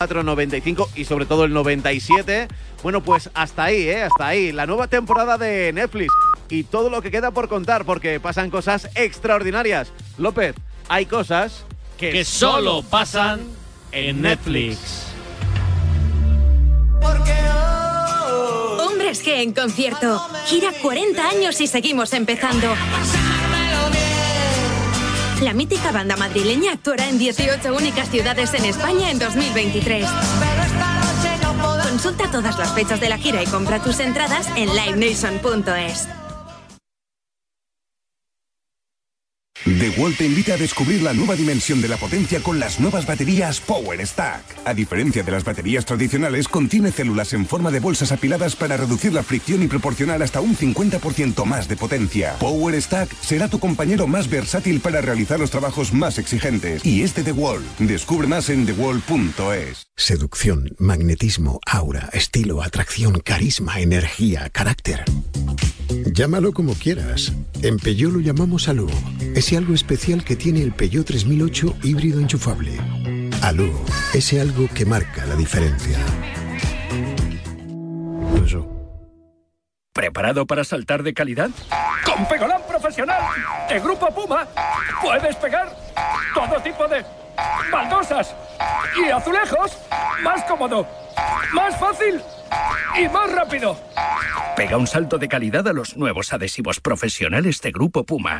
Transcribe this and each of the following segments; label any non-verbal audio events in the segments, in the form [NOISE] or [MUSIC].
495 y sobre todo el 97. Bueno, pues hasta ahí, ¿eh? Hasta ahí. La nueva temporada de Netflix y todo lo que queda por contar porque pasan cosas extraordinarias. López, hay cosas que, que solo pasan en Netflix. Hombres G en concierto. Gira 40 años y seguimos empezando. La mítica banda madrileña actuará en 18 únicas ciudades en España en 2023. Consulta todas las fechas de la gira y compra tus entradas en livenation.es. The te invita a descubrir la nueva dimensión de la potencia con las nuevas baterías Power Stack. A diferencia de las baterías tradicionales, contiene células en forma de bolsas apiladas para reducir la fricción y proporcionar hasta un 50% más de potencia. Power Stack será tu compañero más versátil para realizar los trabajos más exigentes. Y es de The Wall. Descubre más en thewall.es. Seducción, magnetismo, aura, estilo, atracción, carisma, energía, carácter. Llámalo como quieras. En Peugeot lo llamamos Alú. Ese algo especial que tiene el Peugeot 3008 híbrido enchufable. Alú, ese algo que marca la diferencia. ¿Preparado para saltar de calidad? Con Pegolán Profesional de Grupo Puma puedes pegar todo tipo de baldosas y azulejos más cómodo, más fácil y más rápido. Pega un salto de calidad a los nuevos adhesivos profesionales de Grupo Puma.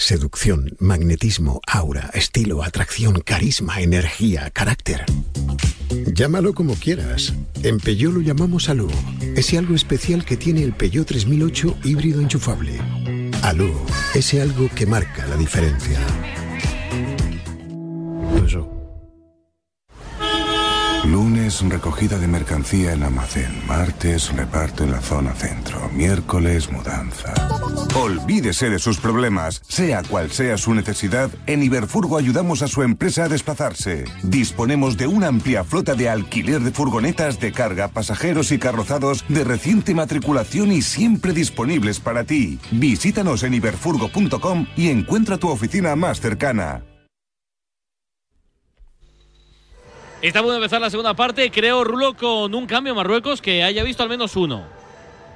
Seducción, magnetismo, aura, estilo, atracción, carisma, energía, carácter. Llámalo como quieras. En Peugeot lo llamamos Alú. Ese algo especial que tiene el Peugeot 3008 híbrido enchufable. Alú, ese algo que marca la diferencia. Lunes, recogida de mercancía en almacén. Martes, reparto en la zona centro. Miércoles, mudanza. Olvídese de sus problemas. Sea cual sea su necesidad, en Iberfurgo ayudamos a su empresa a desplazarse. Disponemos de una amplia flota de alquiler de furgonetas de carga, pasajeros y carrozados de reciente matriculación y siempre disponibles para ti. Visítanos en iberfurgo.com y encuentra tu oficina más cercana. Está bueno empezar la segunda parte, creo, Rulo, con un cambio Marruecos que haya visto al menos uno.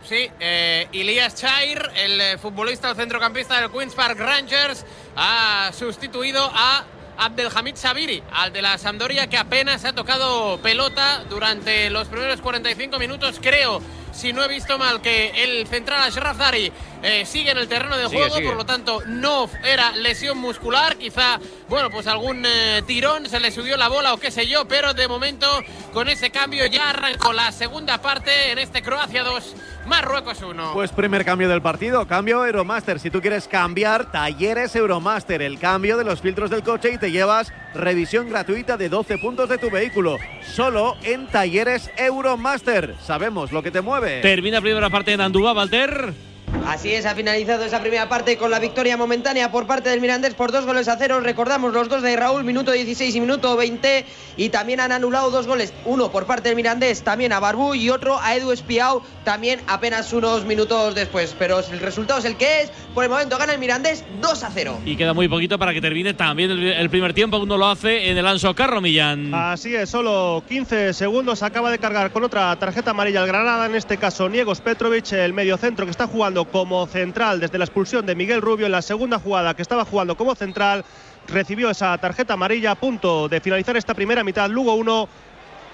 Sí, eh, Ilias Chair, el eh, futbolista o centrocampista del Queens Park Rangers, ha sustituido a Abdelhamid Sabiri, al de la Sampdoria, que apenas ha tocado pelota durante los primeros 45 minutos, creo si no he visto mal, que el central Ashraf Dari eh, sigue en el terreno de juego, por lo tanto no era lesión muscular, quizá, bueno, pues algún eh, tirón, se le subió la bola o qué sé yo, pero de momento con ese cambio ya arrancó la segunda parte en este Croacia 2. Marruecos 1. Pues primer cambio del partido, cambio Euromaster. Si tú quieres cambiar, talleres Euromaster, el cambio de los filtros del coche y te llevas revisión gratuita de 12 puntos de tu vehículo. Solo en talleres Euromaster. Sabemos lo que te mueve. Termina primera parte en Andúa, Walter. Así es, ha finalizado esa primera parte con la victoria momentánea por parte del Mirandés por dos goles a cero. Recordamos los dos de Raúl, minuto 16 y minuto 20. Y también han anulado dos goles, uno por parte del Mirandés, también a Barbú y otro a Edu Espiau, también apenas unos minutos después. Pero el resultado es el que es. Por el momento gana el Mirandés 2 a 0. Y queda muy poquito para que termine también el, primer tiempo. Uno lo hace en el Anso Carro, Millán. Así es, solo 15 segundos. Acaba de cargar con otra tarjeta amarilla el Granada, en este caso Niegos Petrovic, el mediocentro que está jugando como central desde la expulsión de Miguel Rubio en la segunda jugada que estaba jugando como central. Recibió esa tarjeta amarilla a punto de finalizar esta primera mitad. Lugo 1,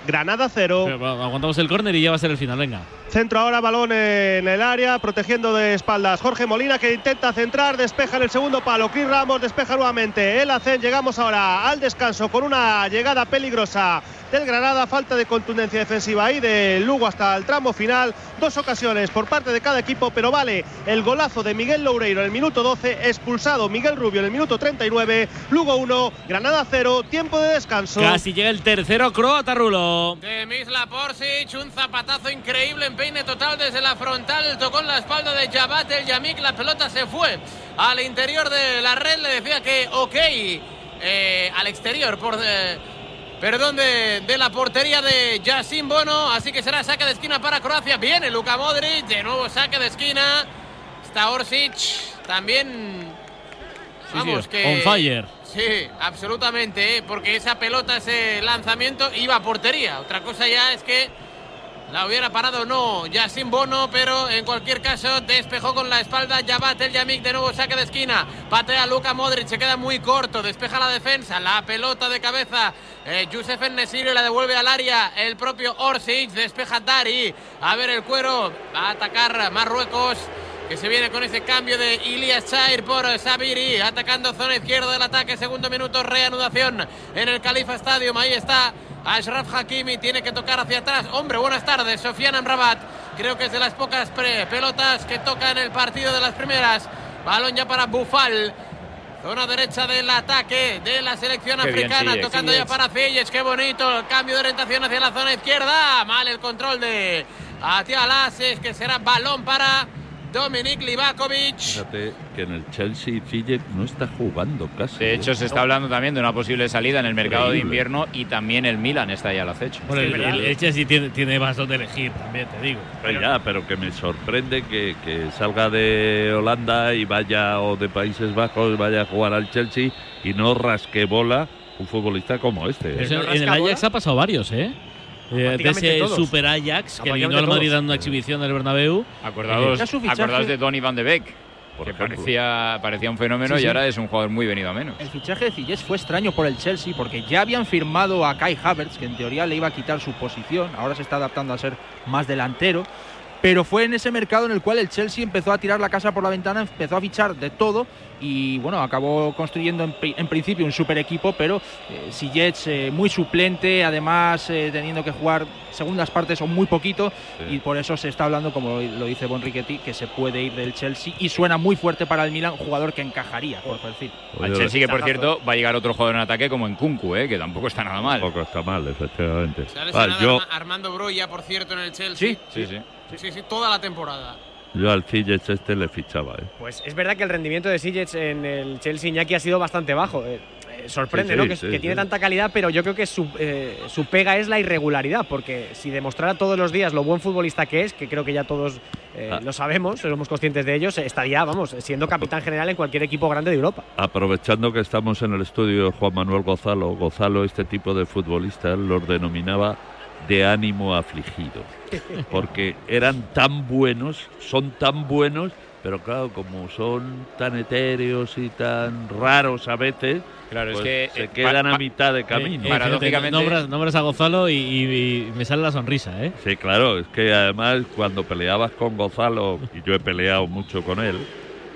Granada 0. Aguantamos el córner y ya va a ser el final, venga. Centro ahora, balón en el área, protegiendo de espaldas. Jorge Molina que intenta centrar, despeja en el segundo palo. Cris Ramos despeja nuevamente. El hacen, llegamos ahora al descanso con una llegada peligrosa del Granada. Falta de contundencia defensiva ahí de Lugo hasta el tramo final. Dos ocasiones por parte de cada equipo, pero vale el golazo de Miguel Loureiro en el minuto 12. Expulsado Miguel Rubio en el minuto 39. Lugo 1, Granada 0. Tiempo de descanso. Casi llega el tercero, Croata Rulo. De Misla Porsic, un zapatazo increíble en peine total desde la frontal. Tocó en la espalda de Jabat el Yamik. La pelota se fue al interior de la red. Le decía que ok. Eh, al exterior por eh, perdón, de, la portería de Yacine Bono. Así que será saque de esquina para Croacia. Viene Luka Modric, de nuevo saque de esquina. Está Orsic, también. Vamos, que. On fire. Sí, absolutamente, ¿eh? porque esa pelota, ese lanzamiento iba a portería. Otra cosa ya es que la hubiera parado no, ya sin bono, pero en cualquier caso despejó con la espalda Yabat el Yamik, de nuevo saque de esquina, patea Luka Modric, se queda muy corto, despeja la defensa, la pelota de cabeza, eh, Yusef Nesiri la devuelve al área, el propio Orsic, despeja Dari, a ver el cuero, va a atacar Marruecos que se viene con ese cambio de Ilias Chair por Sabiri, atacando zona izquierda del ataque, segundo minuto, reanudación en el Califa Stadium, ahí está Ashraf Hakimi, tiene que tocar hacia atrás, hombre, buenas tardes, Sofian Amrabat, creo que es de las pocas pelotas que toca en el partido de las primeras, balón ya para Bufal, Zona derecha del ataque de la selección africana, tocando ya para Fiyes, qué bonito, el cambio de orientación hacia la zona izquierda, mal el control de Atia Lases, que será balón para Dominik Livakovic. Fíjate que en el Chelsea Ziyech no está jugando casi. De hecho, se está hablando también de una posible salida en el mercado de invierno y también el Milan está ya al acecho. Bueno, el, el, Chelsea tiene, tiene más donde elegir también, te digo. Pero ya, pero que me sorprende que, que, salga de Holanda y vaya, o de Países Bajos, vaya a jugar al Chelsea y no rasque bola un futbolista como este. ¿eh? en el Ajax ha pasado varios, ¿eh? De ese Super Ajax que vino al Madrid dando una exhibición del Bernabéu. Acordados, acordados de Donny Van de Beek. que parecía, parecía un fenómeno y ahora es un jugador muy venido a menos. El fichaje de Cillés fue extraño por el Chelsea porque ya habían firmado a Kai Havertz, que en teoría le iba a quitar su posición, ahora se está adaptando a ser más delantero. Pero fue en ese mercado en el cual el Chelsea empezó a tirar la casa por la ventana, empezó a fichar de todo y bueno, acabó construyendo en, principio un super equipo, pero eh, Sillets eh, muy suplente, además eh, teniendo que jugar segundas partes o muy poquito y por eso se está hablando, como lo dice Bon Riquetti, que se puede ir del Chelsea y suena muy fuerte para el Milan, jugador que encajaría por perfil. Al Chelsea que por cierto va a llegar otro jugador en ataque como en Kunku, eh, que tampoco está nada mal. Tampoco está mal, efectivamente. Armando Broya, por cierto, en el Chelsea. sí, sí. sí. Sí, sí, toda la temporada. Yo al Sillets este le fichaba. ¿eh? Pues es verdad que el rendimiento de Sillets en el Chelsea Iñaki ha sido bastante bajo. Eh, eh, sorprende, ¿no? Que, tiene tanta calidad, pero yo creo que su, su, pega es la irregularidad, porque si demostrara todos los días lo buen futbolista que es, que creo que ya todos ah. lo sabemos, somos conscientes de ellos, estaría, vamos, siendo capitán general en cualquier equipo grande de Europa. Aprovechando que estamos en el estudio de Juan Manuel Gozalo, Gozalo, este tipo de futbolistas los denominaba de ánimo afligido, porque eran tan buenos, son tan buenos, pero claro, como son tan etéreos y tan raros a veces, claro, es pues que se quedan a mitad de camino. Eh, paradójicamente nombras, a Gonzalo y, me sale la sonrisa, ¿eh? Sí, claro, es que además cuando peleabas con Gonzalo, y yo he peleado mucho con él,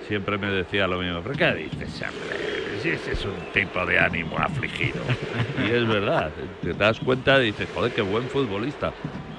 siempre me decía lo mismo, ¿pero qué dices, Si ese es un tipo de ánimo afligido. [LAUGHS] y es verdad, te das cuenta y dices, joder, qué buen futbolista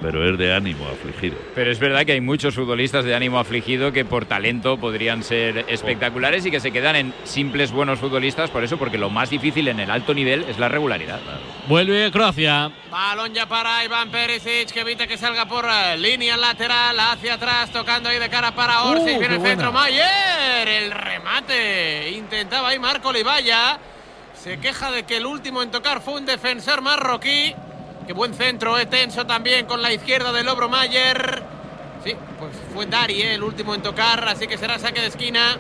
pero es de ánimo afligido. Pero es verdad que hay muchos futbolistas de ánimo afligido que por talento podrían ser espectaculares y que se quedan en simples buenos futbolistas, por eso, porque lo más difícil en el alto nivel es la regularidad. Vuelve Croacia. Balón ya para Iván Perisic, que evita que salga por eh, línea lateral, hacia atrás, tocando ahí de cara para Orsic, uh, viene el centro, Mayer, el remate, intentaba ahí Marco Livaya, se queja de que el último en tocar fue un defensor marroquí, Qué buen centro, eh, tenso también con la izquierda de Lobro Mayer. Sí, pues fue Dari eh, el último en tocar, así que será saque de esquina.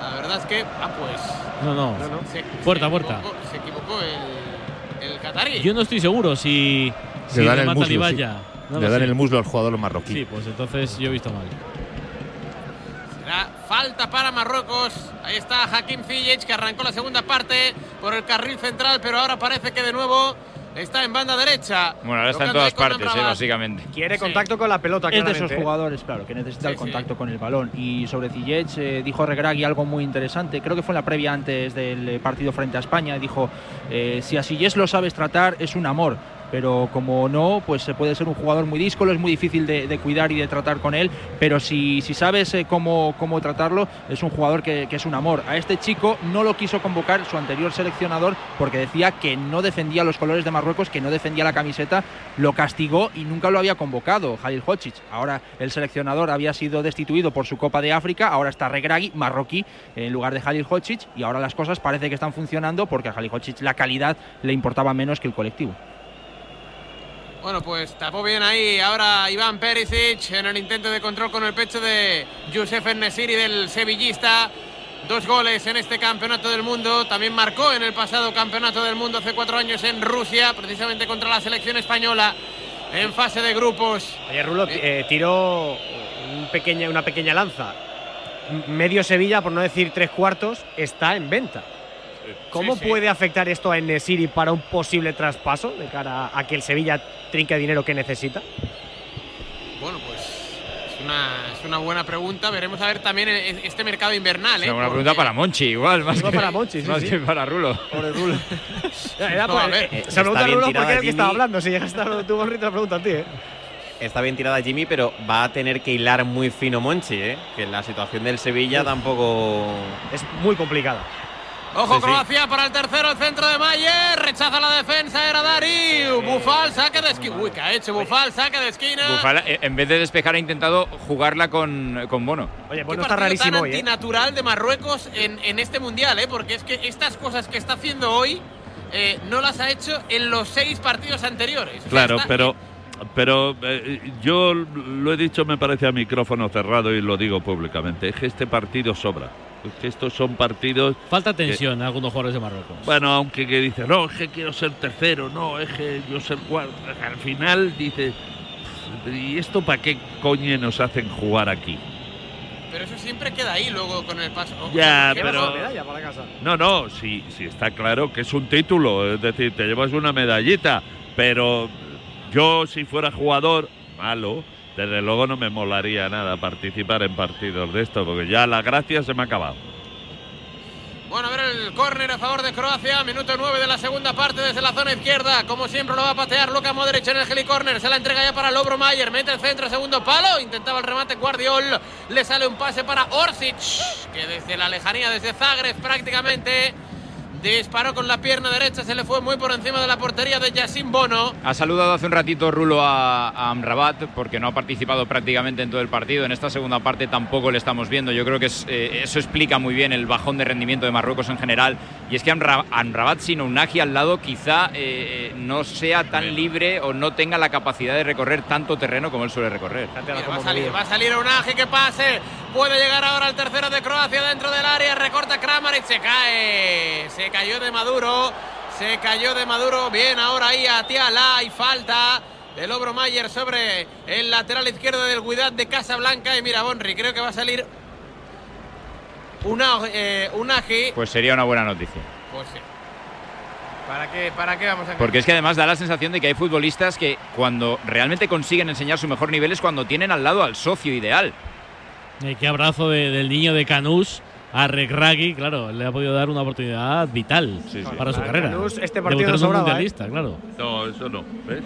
La verdad es que. Ah, pues. No, no. puerta, puerta. Se equivocó el, el Qatari. Yo no estoy seguro si. si le dan el muslo. le dan el muslo al jugador marroquí. Sí, pues entonces yo he visto mal. Será falta para Marruecos. Ahí está Hakim Ziyech que arrancó la segunda parte por el carril central, pero ahora parece que de nuevo Está en banda derecha. Bueno, ahora está en todas partes, eh, básicamente. Quiere contacto con la pelota, Es de esos jugadores, claro, que necesita el contacto con el balón. Y sobre Ziyech eh, dijo Regragui algo muy interesante. Creo que fue en la previa antes del eh, partido frente a España. Dijo, si a Ziyech lo sabes tratar, es un amor pero como no, pues se puede ser un jugador muy díscolo, es muy difícil de, cuidar y de tratar con él, pero si, sabes eh, cómo, cómo, tratarlo, es un jugador que, es un amor. A este chico no lo quiso convocar su anterior seleccionador porque decía que no defendía los colores de Marruecos, que no defendía la camiseta, lo castigó y nunca lo había convocado, Jalil Hodzic. Ahora el seleccionador había sido destituido por su Copa de África, ahora está Regragui, marroquí, en lugar de Jalil Hodzic, y ahora las cosas parece que están funcionando porque a Jalil Hodzic la calidad le importaba menos que el colectivo. Bueno, pues tapó bien ahí ahora Iván Perisic en el intento de control con el pecho de Youssef Nesiri del sevillista. dos goles en este campeonato del mundo. También marcó en el pasado campeonato del mundo hace cuatro años en Rusia, precisamente contra la selección española en fase de grupos. Ayer Rulo eh, tiró una pequeña lanza. Medio Sevilla, por no decir tres cuartos, está en venta. ¿Cómo puede afectar esto a Enesiri para un posible traspaso de cara a que el Sevilla trinque dinero que necesita? Bueno, pues es una, buena pregunta. Veremos a ver también e, e, este mercado invernal. Es una ¿eh? pregunta para Monchi, igual. Más que, para Monchi, sí, más que para Rulo. Pobre Rulo. [LAUGHS] [LAUGHS] Eh, se pregunta a Rulo porque era el que estaba hablando. Si llegas a tu gorrito, la pregunta a ti, ¿eh? Está bien tirada Jimmy, pero va a tener que hilar muy fino Monchi, ¿eh? Que la situación del Sevilla tampoco. Es muy complicada. Ojo Croacia para el tercero, el centro de Mayer. Rechaza la defensa, era Dari. Bufal, saque de esquina. Uy, ¿qué ha hecho Bufal? Saque de esquina. Bufal, eh, en vez de despejar, ha intentado jugarla con, con Bono. Oye, Bono está rarísimo tan hoy. ¿eh? antinatural de Marruecos en, en, este mundial, ¿eh? Porque es que estas cosas que está haciendo hoy eh, no las ha hecho en los seis partidos anteriores. Claro, pero. Pero yo lo he dicho, me parece a micrófono cerrado y lo digo públicamente. Es que este partido sobra que estos son partidos. Falta tensión en algunos jugadores de Marruecos. Bueno, aunque que dice, no, es que quiero ser tercero, no, es que yo ser cuarto. Al final dice, ¿y esto para qué coño nos hacen jugar aquí? Pero eso siempre queda ahí luego con el paso. Ya, pero. No, no, sí, sí está claro que es un título, es decir, te llevas una medallita, pero yo si fuera jugador, malo desde luego no me molaría nada participar en partidos de esto, porque ya la gracia se me ha acabado. Bueno, a ver el córner a favor de Croacia, minuto 9 de la segunda parte desde la zona izquierda. Como siempre lo va a patear Luka Modric en el córner. Se la entrega ya para Lobro Mayer, mete el centro, segundo palo. Intentaba el remate Guardiol. Le sale un pase para Orsic, que desde la lejanía, desde Zagreb prácticamente Disparó con la pierna derecha, se le fue muy por encima de la portería de Yassin Bono. Ha saludado hace un ratito Rulo a, Amrabat porque no ha participado prácticamente en todo el partido. En esta segunda parte tampoco le estamos viendo. Yo creo que eh, eso explica muy bien el bajón de rendimiento de Marruecos en general. Y es que Amrabat sin Unagi al lado quizá eh, no sea tan libre o no tenga la capacidad de recorrer tanto terreno como él suele recorrer. va, a salir, va a salir Unagi que pase. Puede llegar ahora el tercero de Croacia dentro del área. Recorta Kramaric, se cae. Se cayó de Maduro. Se cayó de Maduro. Bien, ahora ahí a Tiala. Y falta del Obro Mayer sobre el lateral izquierdo del Guidat de Casablanca. Y mira, Bonri, creo que va a salir una, eh, un Pues sería una buena noticia. Pues sí. ¿Para qué, ¿Para qué vamos a Porque es que además da la sensación de que hay futbolistas que cuando realmente consiguen enseñar su mejor nivel es cuando tienen al lado al socio ideal. Eh, qué abrazo del niño de Canús a Regragui, claro, le ha podido dar una oportunidad vital para su carrera. Canús, este partido no sobraba, ¿eh? claro. No, eso no. ¿ves?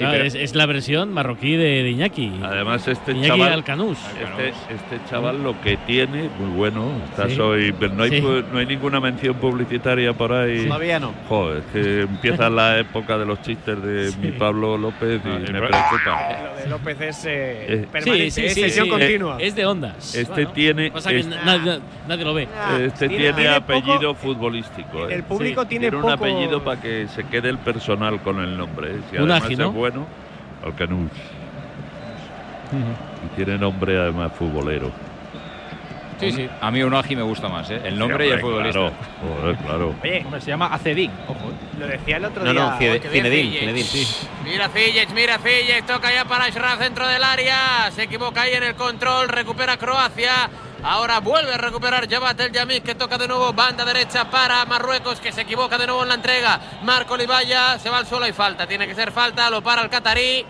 Es, la versión marroquí de, Iñaki. Además, este chaval. Este, este, chaval lo que tiene, muy bueno. Está soy, no, hay, no hay ninguna mención publicitaria por ahí. Todavía no. Joder, es que [LAUGHS] empieza la época de los chistes de mi Pablo López y ah, me preocupa. Lo de López es eh, permanente, es sesión continua. Es de ondas. Este tiene. nadie, lo ve. Este tiene, apellido futbolístico. El público tiene, un apellido para que se quede el personal con el nombre. ¿eh? Si además es bueno, Alcanús. Y tiene nombre además futbolero. Sí, sí. A mí Unagi me gusta más, ¿eh? El nombre y el futbolista. Claro, claro. [LAUGHS] Oye, se llama Acedín, ojo. ¿eh? Lo decía el otro día. No, no, sí. Mira Fillets, mira Fillets, toca ya para Ashraf dentro del área. Se equivoca ahí en el control, recupera Croacia. Ahora vuelve a recuperar Jabat El Yamik que toca de nuevo banda derecha para Marruecos que se equivoca de nuevo en la entrega. Marco Olivaya se va al suelo y falta. Tiene que ser falta, lo para el catarí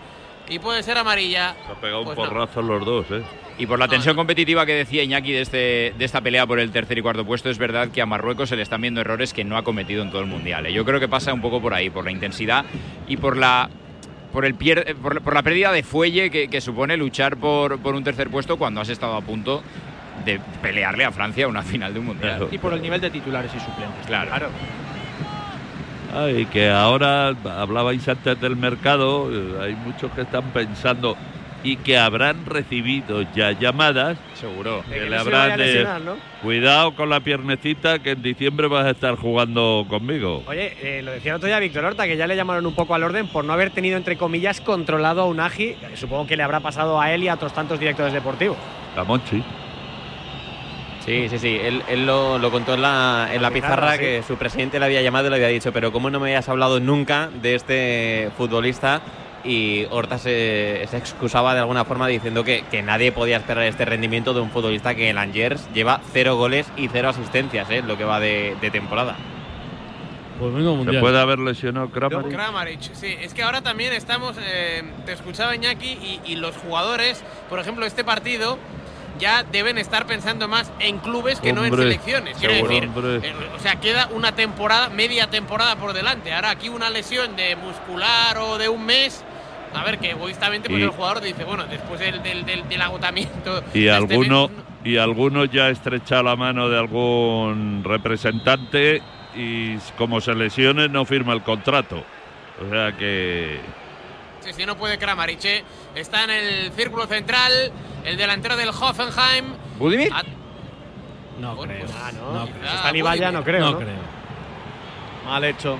y puede ser amarilla. Se ha pegado un pues porrazo los dos, ¿eh? Y por la tensión competitiva que decía Iñaki de, este, de esta pelea por el tercer y cuarto puesto, es verdad que a Marruecos se le están viendo errores que no ha cometido en todo el Mundial. ¿eh? Yo creo que pasa un poco por ahí, por la intensidad y por la por, el por, la pérdida de fuelle que, supone luchar por, por, un tercer puesto cuando has estado a punto de pelearle a Francia una final de un mundial. Y por el nivel de titulares y suplentes. Claro. claro. y que ahora hablabais antes del mercado, eh, hay muchos que están pensando y que habrán recibido ya llamadas. Seguro. Que, le habrán de, Cuidado con la piernecita que en diciembre vas a estar jugando conmigo. Oye, eh, lo decía el otro día Víctor Horta, que ya le llamaron un poco al orden por no haber tenido, entre comillas, controlado a un Agi. Supongo que le habrá pasado a él y a otros tantos directores deportivos. A Monchi. Sí, sí, sí. Él, él lo, lo, contó en la, en la, pizarra, pizarra que su presidente le había llamado y le había dicho, pero ¿cómo no me habías hablado nunca de este futbolista? Y Horta se, se excusaba de alguna forma diciendo que, que, nadie podía esperar este rendimiento de un futbolista que el Angers lleva cero goles y cero asistencias, ¿eh? lo que va de, de temporada. Pues ¿Se puede haber lesionado Kramaric? Kramaric, sí. Es que ahora también estamos, eh, te escuchaba Iñaki, y, y los jugadores, por ejemplo, este partido ya deben estar pensando más en clubes que hombre, no en selecciones. Quiero seguro, decir, hombre. eh, o sea, queda una temporada, media temporada por delante. Ahora aquí una lesión de muscular o de un mes. A ver, que egoístamente pues Y- el jugador dice, bueno, después del, del, del- del agotamiento. Y de este alguno, mes, y alguno ya ha estrechado la mano de algún representante y como se lesione no firma el contrato. O sea que Sí, no puede Kramaric. eh. Está en el círculo central, el delantero del Hoffenheim. ¿Budimir? Ah, No creo. no. quizá está Nibaya, no creo. No ¿no? creo. Mal hecho.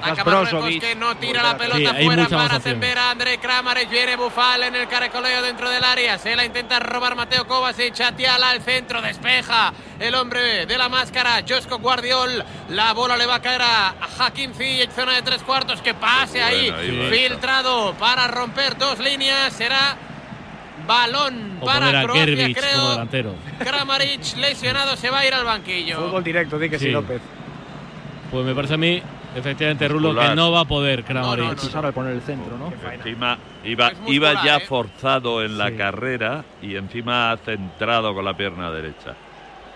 Marruecos que no tira la pelota Sí, fuera para atender a André Kramaric. Viene Bufal en el caracoleo dentro del área. Se la intenta robar Mateo Kovacic. Atiala al centro. Despeja el hombre de la máscara. Josco Guardiol. La bola le va a caer a Hakim Ziyech. Zona de tres cuartos. Que pase ahí. Bueno, ahí va Filtrado para romper dos líneas. Será balón O para Croacia, Gervich creo. delantero. Kramaric lesionado se va a ir al banquillo. Fútbol directo, di que sí, Sí. López. Pues me parece a mí, efectivamente, Rulo, que no va a poder Kramaric. Precisar al poner el centro, ¿no? encima iba, muscular, iba ya ¿eh? forzado en la Sí. carrera y encima ha centrado con la pierna derecha.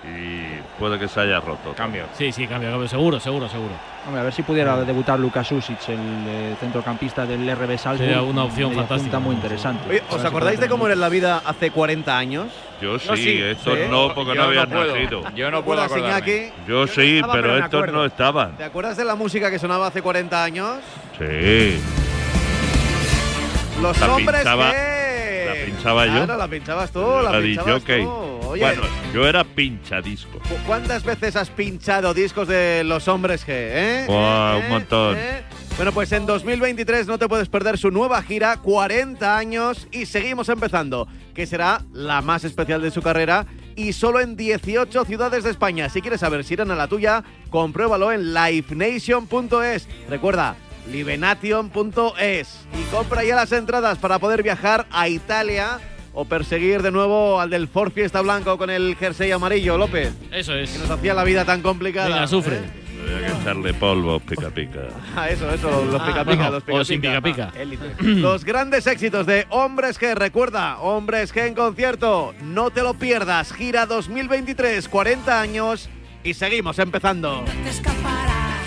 Y puede que se haya roto. Cambio. Sí, sí, cambia, cambia. Seguro, seguro, seguro. Hombre, a ver si pudiera debutar Lucas Usic, el eh, centrocampista del RB Salzburg. Sería una opción fantástica. muy interesante. Oye, ¿os acordáis de cómo era la vida hace 40 años? Yo sí, Yo sí, estos sí. no, porque Yo no habían no nacido. Yo no puedo ¿Te acuerdas, acordarme. Iñaki? Yo sí, estaba, pero pero estos no estaban. ¿Te acuerdas de la música que sonaba hace 40 años? Sí. Los La hombres pinchaba- que... la pinchaba yo. Claro, la pinchabas tú, la La pinchabas disjockey. tú. Oye, Bueno, yo era pinchadisco. ¿cu- ¿cuántas veces has pinchado discos de los hombres G? ¿eh? Buah, ¿Eh? un montón. ¿Eh? Bueno, pues en 2023 no te puedes perder su nueva gira, 40 años, y seguimos empezando, que será la más especial de su carrera y solo en 18 ciudades de España. Si quieres saber si irán a la tuya, compruébalo en livenation.es. Recuerda, livenation.es. Y compra ya las entradas para poder viajar a Italia o perseguir de nuevo al del Ford Fiesta Blanco con el jersey amarillo, López, Eso es. que nos hacía la vida tan complicada. Venga, sufre. ¿eh? Había que echarle polvo, pica pica. [LAUGHS] Ah, eso, eso, los Ah, pica pica, bueno, los pica o sin pica pica. [CLEARS THROAT] Los grandes éxitos de Hombres G, recuerda, Hombres G en concierto, no te lo pierdas, gira 2023, 40 años y seguimos empezando.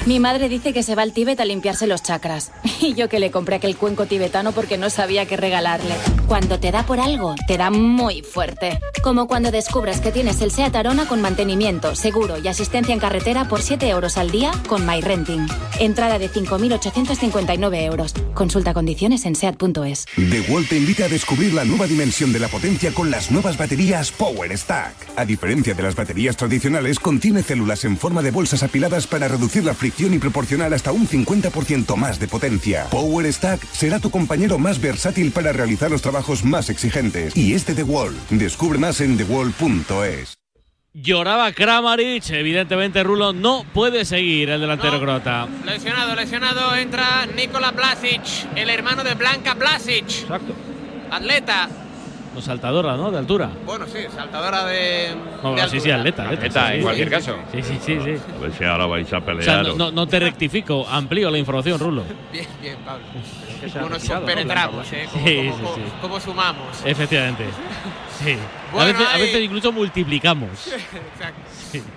Mi madre dice que se va al Tíbet a limpiarse los chakras. [LAUGHS] Y yo que le compré aquel cuenco tibetano porque no sabía qué regalarle. Cuando te da por algo, te da muy fuerte. Como cuando descubres que tienes el SEAT Arona con mantenimiento, seguro y asistencia en carretera por 7 euros al día con MyRenting. Entrada de 5.859 euros. Consulta condiciones en SEAT.es. The Wall te invita a descubrir la nueva dimensión de la potencia con las nuevas baterías Power Stack. A diferencia de las baterías tradicionales, contiene células en forma de bolsas apiladas para reducir la fricción y proporcionar hasta un 50% más de potencia. Power Stack será tu compañero más versátil para realizar los trabajos más exigentes. Y es de The Wall. Descubre más en thewall.es. Lloraba Kramaric, evidentemente Rulo no puede seguir el delantero No. croata. Lesionado, lesionado, entra Nikola Blasic, el hermano de Blanca Blasic. Exacto. Atleta, No, saltadora, ¿no? De altura. bueno, sí, saltadora de. No, de no, sí, sí, atleta. Atleta, sí, en sí, cualquier sí, caso. Sí, sí, sí. sí. A ver si ahora vais a O sea, pelear. no, no- no te rectifico, amplío la información, Rulo. Bien, bien, Pablo. Cómo nos ¿no? compenetramos, ¿eh? Cómo, Sí, sí, sí. cómo sumamos. Efectivamente. Sí. Bueno, a, veces, a veces incluso multiplicamos. [LAUGHS] Exacto.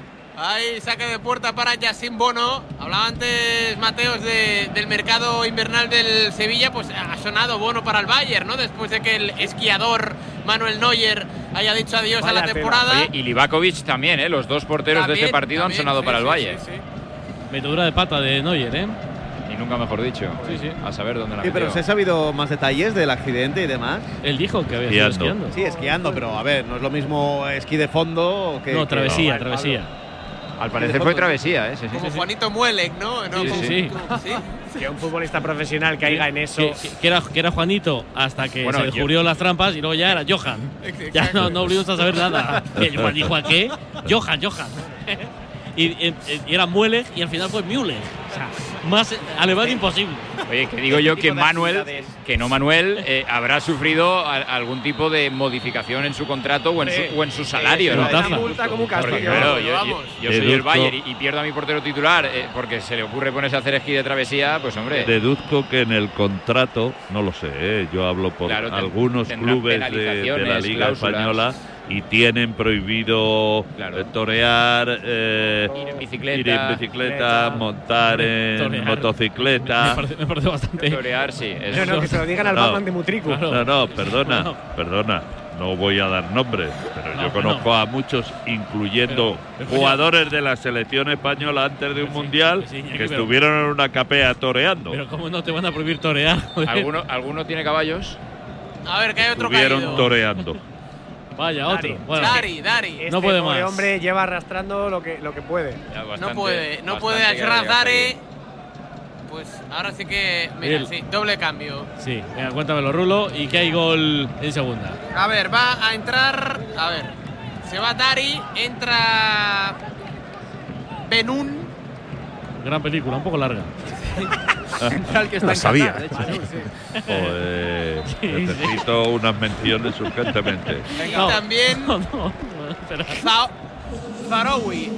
Ahí saque de puerta para Yacine Bono. Hablaba antes Mateos de- del mercado invernal del Sevilla, pues ha sonado Bono para el Bayern, ¿no? Después de que el esquiador Manuel Neuer haya dicho adiós a la temporada. Oye, y Livakovic también, ¿eh? Los dos porteros de este partido también, han sonado sí, para el sí, Bayern. sí, sí. Metedura de pata de Neuer, ¿eh? Y nunca mejor dicho. Sí, sí. A saber dónde la Sí, pero. ¿se ha sabido más detalles del accidente y demás? Él dijo que había sido Esquiando. esquiando. Sí, esquiando, pero a ver, no es lo mismo esquí de fondo que. No, que- travesía, travesía. Al parecer fue travesía, ¿eh? Sí, sí, Como sí. Juanito Muelec, ¿no? No, Sí, como- sí, sí. como- ¿sí? [LAUGHS] Que un futbolista profesional caiga en eso. Que, que- que era, que era Juanito hasta que Bueno, se yo- descubrió las trampas y luego ya era Johan. Ya no, no volvimos a saber nada. [LAUGHS] Que Juan dijo a qué? Johan, Johan. [LAUGHS] Y, y- y era Muele y al final fue Müller. O sea, más alemán imposible. Oye, que digo yo que Manuel, que no Manuel, eh, habrá sufrido a- algún tipo de modificación en su contrato o en su, o en su salario, ¿no? Una multa como un Porque, castillo. claro, yo, yo- vamos. yo soy el Bayern y, y pierdo a mi portero titular eh, porque se le ocurre ponerse a hacer esquí de travesía, pues hombre. Deduzco que en el contrato, no lo sé, ¿eh? yo hablo por Claro, algunos clubes de, de la Liga cláusulas. Española y tienen prohibido Claro. eh, torear, eh, Ir en bicicleta. ir en bicicleta, montar en Torear. motocicleta. Me parece, me parece bastante. Torear, sí. es- No, no, que se lo digan al No. Batman de Mutriku. Claro. No, no, perdona, No. perdona. No voy a dar nombres, pero No, yo conozco a muchos, incluyendo Pero- pero jugadores de la selección española antes de un Sí, mundial, sí, que pero- estuvieron en una capea toreando. Pero ¿cómo no te van a prohibir torear? ¿Alguno, ¿Alguno tiene caballos? A ver, que hay otro Estuvieron caído. toreando. Vaya, otro. Bueno, Dari, Dari. Este No puede más. hombre lleva arrastrando lo que, lo que puede. Ya No puede, no puede Ashraf Dari. Pues ahora sí que. Mira, El- sí, doble cambio. sí, venga, cuéntamelo, Rulo. ¿Y que hay gol en segunda? A ver, va a entrar. A ver. Se va Dari, entra. Benun. Gran película, un poco larga. Que está Lo en sabía. Qatar, de hecho. Joder, [LAUGHS] Sí, necesito unas menciones urgentemente. Y No, también [LAUGHS] No, Zaroui.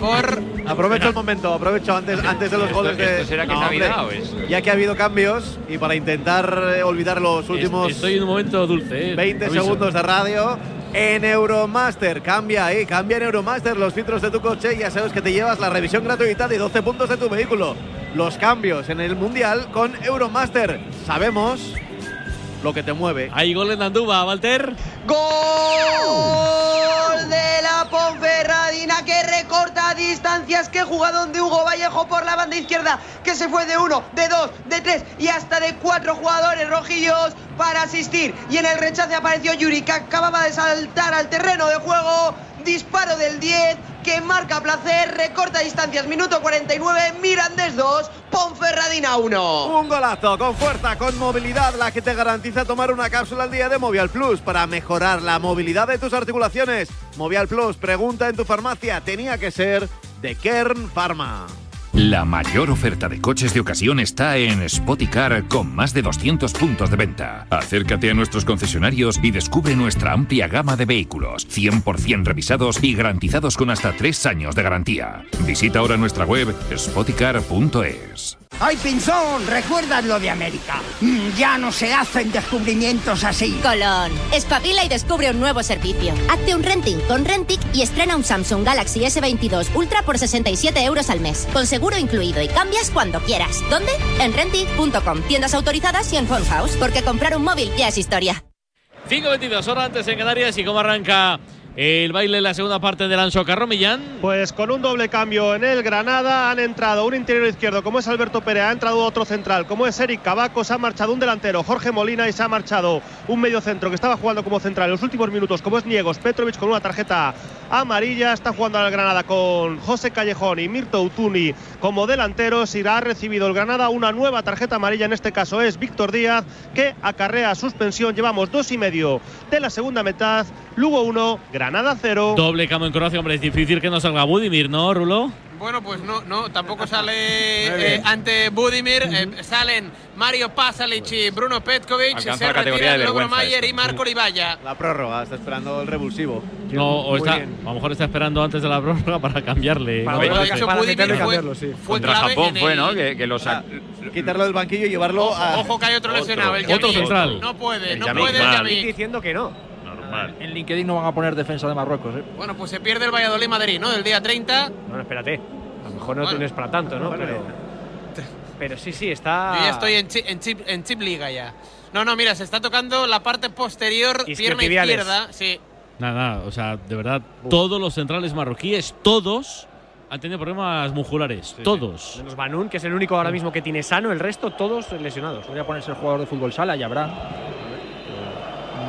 Por. Aprovecho el momento, aprovecho antes, antes de los ¿Esto- goles de. esto será que es No, hombre, Navidad o es? Ya que ha habido cambios y para intentar eh, olvidar los últimos Estoy en un momento dulce. eh, 20 aviso. segundos de radio. En Euromaster, cambia ahí, cambia en Euromaster los filtros de tu coche y ya sabes que te llevas la revisión gratuita de 12 puntos de tu vehículo. Los cambios en el Mundial con Euromaster. Sabemos lo que te mueve. Hay gol en Andúba, Walter. Gol de la Ponferradina que recorta distancias. Qué jugadón de Hugo Vallejo por la banda izquierda que se fue de uno, de dos, de tres y hasta de cuatro jugadores rojillos para asistir. Y en el rechace apareció Yuri que acababa de saltar al terreno de juego. Disparo del 10 que marca placer, recorta distancias. Minuto 49, Mirandés 2, Ponferradina 1. Un golazo con fuerza, con movilidad, la que te garantiza tomar una cápsula al día de Movial Plus para mejorar la movilidad de tus articulaciones. Movial Plus, pregunta en tu farmacia, tenía que ser de Kern Pharma. La mayor oferta de coches de ocasión está en Spoticar con más de 200 puntos de venta. Acércate a nuestros concesionarios y descubre nuestra amplia gama de vehículos, 100% revisados y garantizados con hasta 3 años de garantía. Visita ahora nuestra web spoticar.es. ¡Ay, Pinzón! ¿Recuerdas lo de América? Mm, Ya no se hacen descubrimientos así. Colón, espabila y descubre un nuevo servicio. Hazte un renting con Rentic y estrena un Samsung Galaxy S22 Ultra por 67 euros al mes, con seguro incluido y cambias cuando quieras. ¿Dónde? En Rentic.com, tiendas autorizadas y en Phone House, porque comprar un móvil ya es historia. 5.22 horas antes en Canarias y cómo arranca el baile en la segunda parte del Anso Carro Millán. Pues con un doble cambio en el Granada han entrado un interior izquierdo como es Alberto Pérez, ha entrado otro central como es Eric Cavaco, se ha marchado un delantero Jorge Molina y se ha marchado un medio centro que estaba jugando como central en los últimos minutos como es Niegos Petrovic con una tarjeta amarilla, está jugando al Granada con José Callejón y Mirto Utuni como delanteros y ha recibido el Granada una nueva tarjeta amarilla, en este caso es Víctor Díaz que acarrea suspensión, llevamos dos y medio de la segunda mitad, Lugo 1, Granada 0. Doble cambio en Croacia, hombre, es difícil que no salga Budimir, ¿no, Rulo? Bueno, pues no, no, tampoco sale eh, ante Budimir. eh, salen Mario Pasalic y Bruno Petkovic. Alcanza se retiran Logro Mayer y Marco Rivalla. La prórroga, está esperando el revulsivo. No, o, está, a lo mejor está esperando antes de la prórroga para cambiarle. Para ¿no? meterlo- Parece. para Budimir fue- cambiarlo, sí. fue Contra clave Japón en fue, el- ¿no? Que, que los Quitarlo del banquillo y llevarlo a. Ojo que hay otro, lesionado, el Otro central. No puede, El no Yamik. puede el. Yamik. diciendo que no. Normal. En LinkedIn no van a poner defensa de Marruecos, ¿eh? Bueno, pues se pierde el Valladolid-Madrid, ¿no? Del día 30. Bueno, espérate. A lo mejor no Bueno. tienes para tanto, ¿no? Pero, pero sí, sí, está. Yo ya estoy en chip, en, chip, en chip liga ya. No, no, mira, se está tocando la parte posterior, pierna Isquiotibiales. izquierda. Sí. Nada, nada, o sea, de verdad, todos los centrales marroquíes, todos han tenido problemas musculares. todos. Menos Banún, que es el único ahora mismo que tiene sano, el resto todos lesionados. Podría ponerse el jugador de fútbol sala y habrá.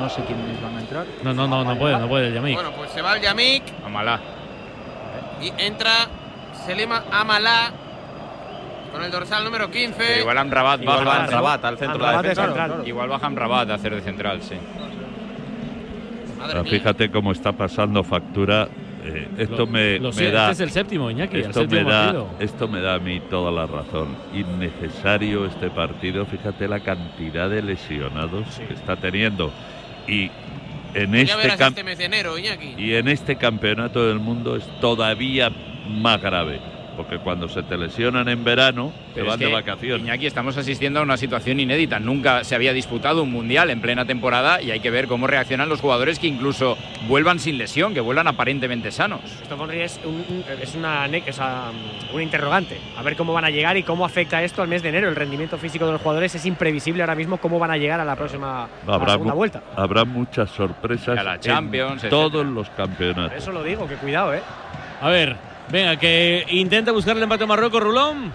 No sé quiénes van a entrar. No, no, no, no puede, no puede el Yamik. Bueno, pues se va el Yamik. Amalá. Y entra Selima Amalá con el dorsal número 15. Pero igual Amrabat Igual baja. va Amrabat al centro de la defensa. central. Igual baja Amrabat a hacer de central, sí. Madre Pero mía. fíjate cómo está pasando factura. eh, esto Lo- me, lo me sé, da. este es el séptimo, Iñaki, el Esto me, da, esto me da a mí toda la razón. Innecesario este partido. Fíjate la cantidad de lesionados que está teniendo. Y en este este mes de enero, Iñaki. y en este campeonato del mundo es todavía más grave. Porque cuando se te lesionan en verano, te van es de vacaciones. Iñaki, estamos asistiendo a una situación inédita. Nunca se había disputado un mundial en plena temporada y hay que ver cómo reaccionan los jugadores que incluso vuelvan sin lesión, que vuelvan aparentemente sanos. Esto Conri es, un, es una, interrogante. A ver cómo van a llegar y cómo afecta esto al mes de enero. El rendimiento físico de los jugadores es imprevisible ahora mismo cómo van a llegar a la próxima a la Habrá, segunda mu- vuelta. habrá muchas sorpresas Y a la en Champions, todos los Por campeonatos. eso lo digo, que cuidado, ¿eh? A ver, venga, que intenta buscar el empate a Marruecos, Rulón.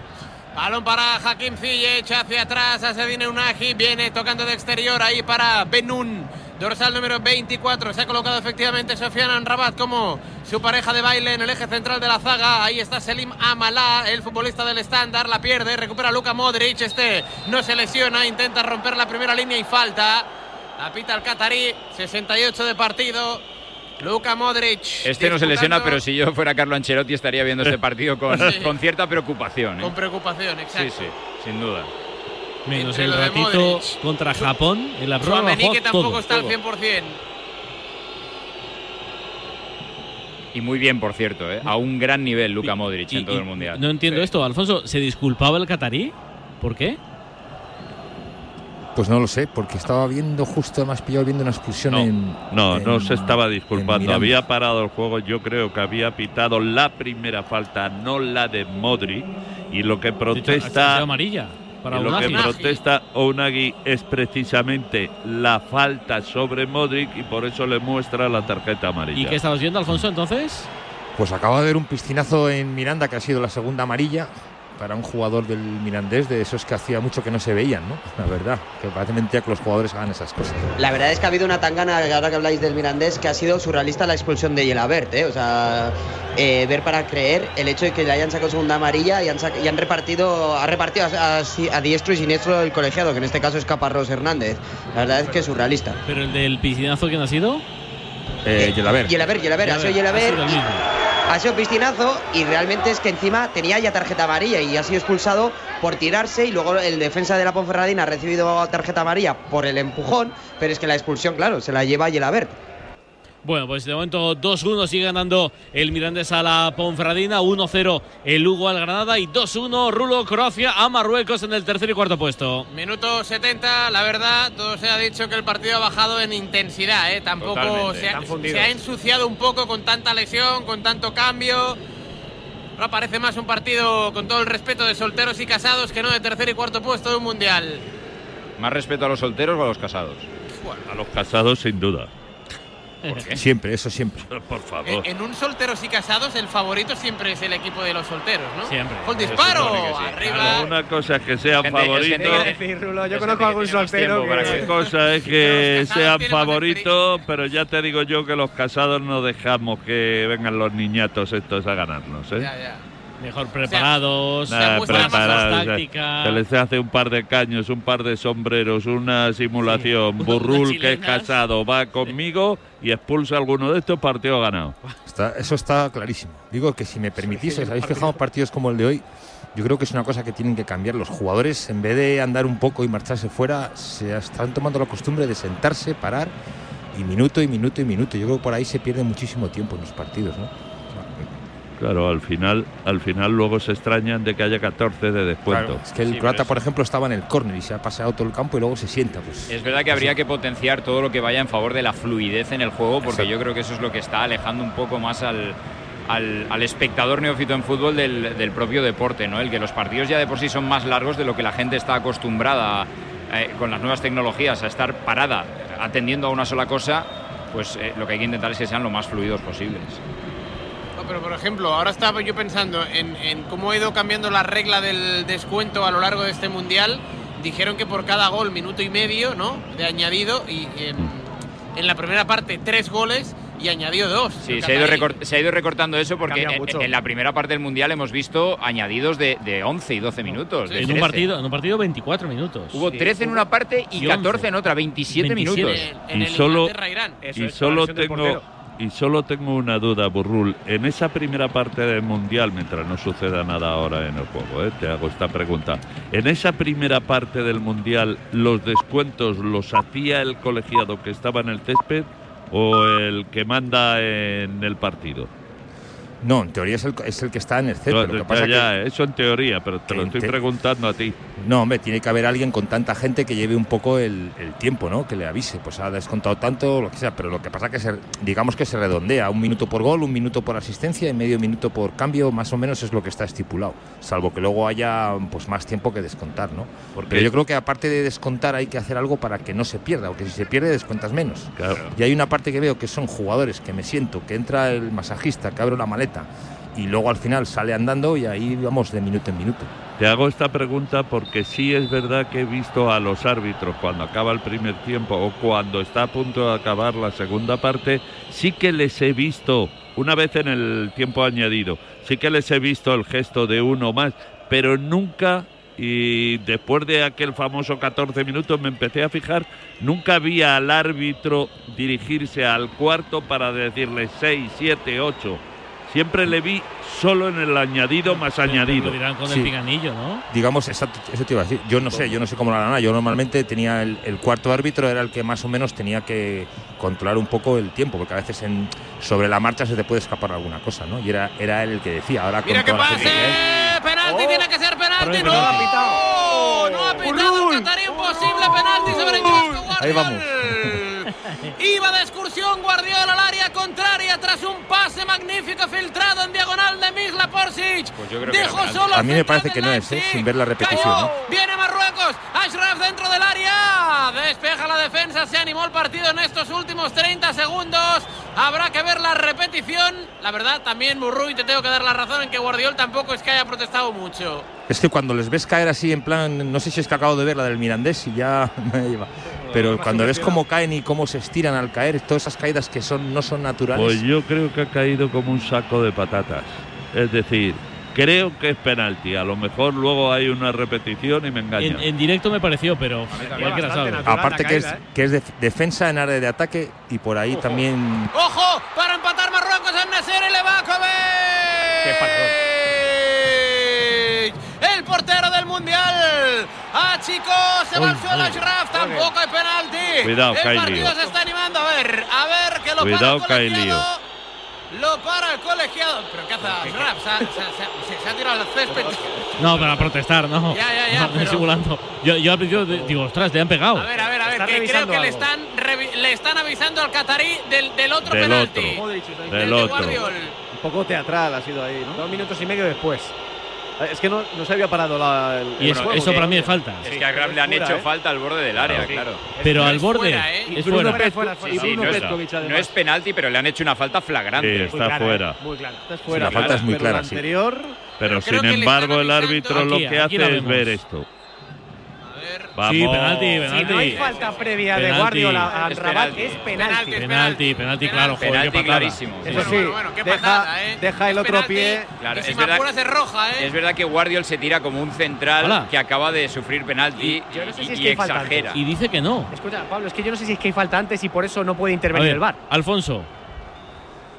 Balón para Hakim Ziyech hacia atrás, a Sedine Unagi, viene tocando de exterior ahí para Benun. Dorsal número 24, se ha colocado efectivamente Sofian Anrabat como su pareja de baile en el eje central de la zaga. Ahí está Selim Amalá, el futbolista del estándar, la pierde, recupera Luka Modric, este no se lesiona, intenta romper la primera línea y falta. La pita el catarí, 68 de partido. Luka Modric. Este no se lesiona, pero si yo fuera Carlo Ancelotti estaría viendo este partido con, [LAUGHS] Sí. con cierta preocupación. ¿eh? Con preocupación, exacto. Sí, sí, sin duda. Menos Entre el ratito contra Japón en la prueba. Que tampoco todo, está al todo. 100%. Y muy bien, por cierto, ¿eh? a un gran nivel Luka Modric en todo el mundial. No entiendo esto, Alfonso. ¿Se disculpaba el catarí? ¿Por qué? Pues no lo sé, porque estaba viendo justo, más pillado viendo una expulsión en. No, no se estaba disculpando. Había parado el juego. Yo creo que había pitado la primera falta, no la de Modri. Y lo que protesta. amarilla para y lo que protesta Onagi es precisamente la falta sobre Modric y por eso le muestra la tarjeta amarilla. ¿Y qué estabas viendo, Alfonso, entonces? Pues acaba de ver un piscinazo en Miranda, que ha sido la segunda amarilla para un jugador del Mirandés, de esos que hacía mucho que no se veían, ¿no? La verdad, que parece mentira que los jugadores hagan esas cosas. La verdad es que ha habido una tangana, ahora que habláis del Mirandés, que ha sido surrealista la expulsión de Yelabert, ¿eh? O sea, eh, ver para creer el hecho de que le hayan sacado segunda amarilla y han, y han repartido, ha repartido a, a- a diestro y siniestro el colegiado, que en este caso es Caparrós Hernández. La verdad es que es surrealista. ¿Pero el del piscinazo quién ha sido? Eh, Yelabert. Yelabert, Yelabert, ha sido Yelabert. Ha sido piscinazo y realmente es que encima tenía ya tarjeta amarilla y ha sido expulsado por tirarse y luego el defensa de la Ponferradina ha recibido tarjeta amarilla por el empujón, pero es que la expulsión, claro, se la lleva Yelabert. Bueno, pues de momento 2-1 sigue ganando el Mirandés a la Ponferradina, 1-0 el Lugo al Granada y 2-1 Rulo Croacia a Marruecos en el tercer y cuarto puesto. Minuto 70, la verdad, todo se ha dicho que el partido ha bajado en intensidad, ¿eh? Tampoco ha, se ha ensuciado un poco con tanta lesión, con tanto cambio. Ahora parece más un partido, con todo el respeto, de solteros y casados que no de tercer y cuarto puesto de un mundial. ¿Más respeto a los solteros o a los casados? A los casados, sin duda. Siempre, eso siempre. Por Eh, favor. En un solteros y casados, el favorito siempre es el equipo de los solteros, ¿no? Siempre. Con disparo, sí. arriba. Claro, una cosa es que sean favoritos. yo conozco a algún soltero que... Cosa es que sean favoritos, pero ya te digo yo que los casados no dejamos que vengan los niñatos estos a ganarnos. ¿eh? Ya, ya. Mejor preparados, Nada, muestran más preparados, las o sea, tácticas. Se les hace un par de caños, un par de sombreros, una simulación. Sí, [LAUGHS] Burrul, que es casado, va conmigo y expulsa a alguno de estos partidos ganado. Está- eso está clarísimo. Digo que si me permitís, os habéis fijado partidos como el de hoy. Yo creo que es una cosa que tienen que cambiar los jugadores. En vez de andar un poco y marcharse fuera, se están tomando la costumbre de sentarse, parar y minuto y minuto y minuto. Yo creo que por ahí se pierde muchísimo tiempo en los partidos, ¿no? Claro, al final, al final luego se extrañan de que haya 14 de descuento. Claro, es que el Sí, croata, por ejemplo, estaba en el córner y se ha paseado todo el campo y luego se sienta. Pues, Es verdad que habría que potenciar todo lo que vaya en favor de la fluidez en el juego, porque Exacto. yo creo que eso es lo que está alejando un poco más al, al, al espectador neófito en fútbol del, del propio deporte, ¿no? El que los partidos ya de por sí son más largos de lo que la gente está acostumbrada eh, con las nuevas tecnologías a estar parada atendiendo a una sola cosa, pues eh, lo que hay que intentar es que sean lo más fluidos posibles. Pero por ejemplo, ahora estaba yo pensando en, en cómo ha ido cambiando la regla del descuento a lo largo de este mundial. Dijeron que por cada gol, minuto y medio, ¿no? De añadido, y en, en la primera parte tres goles, y añadió dos. Sí, se ha, ido se ha ido recortando eso porque en, en la primera parte del Mundial hemos visto añadidos de, de 11 y 12 minutos. de En un 13. partido, en un partido 24 minutos. Hubo 13 en una parte y Y 14 en 11. otra, 27, 27. minutos. En y el solo, y solo lesión del tengo portero. Y solo tengo una duda, Burrul. En esa primera parte del mundial, mientras no suceda nada ahora en el juego, ¿eh? te hago esta pregunta. En esa primera parte del mundial, los descuentos los hacía el colegiado que estaba en el césped o el que manda en el partido. No, en teoría es el, es el que está en el césped. Lo que pasa ya, que, eso en teoría, pero te lo que estoy te- preguntando a ti. no, hombre, tiene que haber alguien con tanta gente que lleve un poco el, el tiempo, ¿no? Que le avise. Pues ha descontado tanto, lo que sea. Pero lo que pasa que se, digamos que se redondea. Un minuto por gol, un minuto por asistencia y medio minuto por cambio, más o menos es lo que está estipulado. Salvo que luego haya pues más tiempo que descontar, ¿no? Porque- Pero yo creo que aparte de descontar hay que hacer algo para que no se pierda, porque si se pierde descuentas menos. Claro. Y hay una parte que veo que son jugadores que me siento, que entra el masajista, que abre la maleta y luego al final sale andando y ahí vamos de minuto en minuto. Te hago esta pregunta porque sí es verdad que he visto a los árbitros cuando acaba el primer tiempo o cuando está a punto de acabar la segunda parte, sí que les he visto, una vez en el tiempo añadido, sí que les he visto el gesto de uno más, pero nunca, y después de aquel famoso 14 minutos me empecé a fijar, nunca vi al árbitro dirigirse al cuarto para decirle 6, 7, 8. Siempre le vi solo en el añadido más añadido. Lo dirán con Sí. el pinganillo, ¿no? Digamos, exacto, eso te iba a decir. Yo no sé, yo no sé cómo lo harán. Yo normalmente tenía el, el cuarto árbitro, era el que más o menos tenía que controlar un poco el tiempo, porque a veces en, sobre la marcha se te puede escapar alguna cosa, ¿no? Y era, era él el que decía. Ahora Mira que gente pase. hay- Penalti, tiene que ser penalti. Pero No, penalti. no ha pitado el Qatarí. Imposible penalti sobre Guardiola. Ahí vamos. Iba de excursión Guardiola al área contraria tras un pase magnífico filtrado en diagonal de Misla Porsic. Pues yo creo que Dejó solo A mí me parece que no es, ¿eh? Sin ver la repetición. ¿eh? Viene Marruecos. Ashraf dentro del área. Despeja la defensa. Se animó el partido en estos últimos 30 segundos. Habrá que ver la repetición. La verdad, también Burruy, te tengo que dar la razón en que Guardiola tampoco es que haya protestado mucho. Es que cuando les ves caer así en plan, no sé si es que acabo de ver la del Mirandés y ya [LAUGHS] me lleva. Pero cuando ves cómo caen y cómo se estiran al caer, todas esas caídas que son no son naturales. Pues yo creo que ha caído como un saco de patatas. Es decir, creo que es penalti. A lo mejor luego hay una repetición y me engañan. En, en directo me pareció, pero. Aparte que es, ¿eh? que es def- defensa en área de ataque y por ahí también ¡Ojo! Para empatar Marruecos en Nasser y Levakovic. Qué parador. El portero del mundial. Ah, chicos, se va al Uy, suelo uy. Ashraf. Tampoco hay penalti. Cuidado, el partido lío. se está animando. A ver, a ver, que lo Cuidado, para el colegiado. Lo para el colegiado. ¿Pero qué hace Ashraf? Se, ha- se se se ha tirado al césped. No, para protestar, no. Ya, ya, ya, No, pero- simulando. Yo, yo al principio digo, ostras, le han pegado. A ver, a ver, a ver, que creo que le están, le están avisando al catarí del, del otro Del penalti. otro. Del Del de otro. Guardiol. Un poco teatral ha sido ahí, ¿no? Dos minutos y medio después. Es que no, no se había parado la, el, Y el eso, juego, eso ¿no? para mí es falta. Es que a le han fuera, hecho ¿eh? falta al borde del área, Sí. claro. Pero No al borde es fuera. Sí, no, es, penalti, pero le han hecho una falta Sí, flagrante. está clara, ¿eh? fuera. Muy clara. La falta es muy pero clara, la sí. anterior, Pero sin embargo el árbitro lo que hace es ver esto. Vamos. Sí, penalti, Si no hay falta previa de. Guardiola a Es Rabat, es penalti. Penalti, penalti, claro, joder, Penalti qué patada. clarísimo. eso Bueno, sí, bueno, bueno, qué deja, patada, ¿eh? deja el Es otro penalti. pie. Claro, y si es me verdad- apuras es roja, ¿eh? Es verdad que Guardiol se tira como un central Hola. que acaba de sufrir penalti Yo no sé y, si es y que hay falta exagera. Y dice que no. Escucha, Pablo, es que yo no sé si es que hay falta antes y por eso no puede intervenir ver, el VAR. Alfonso.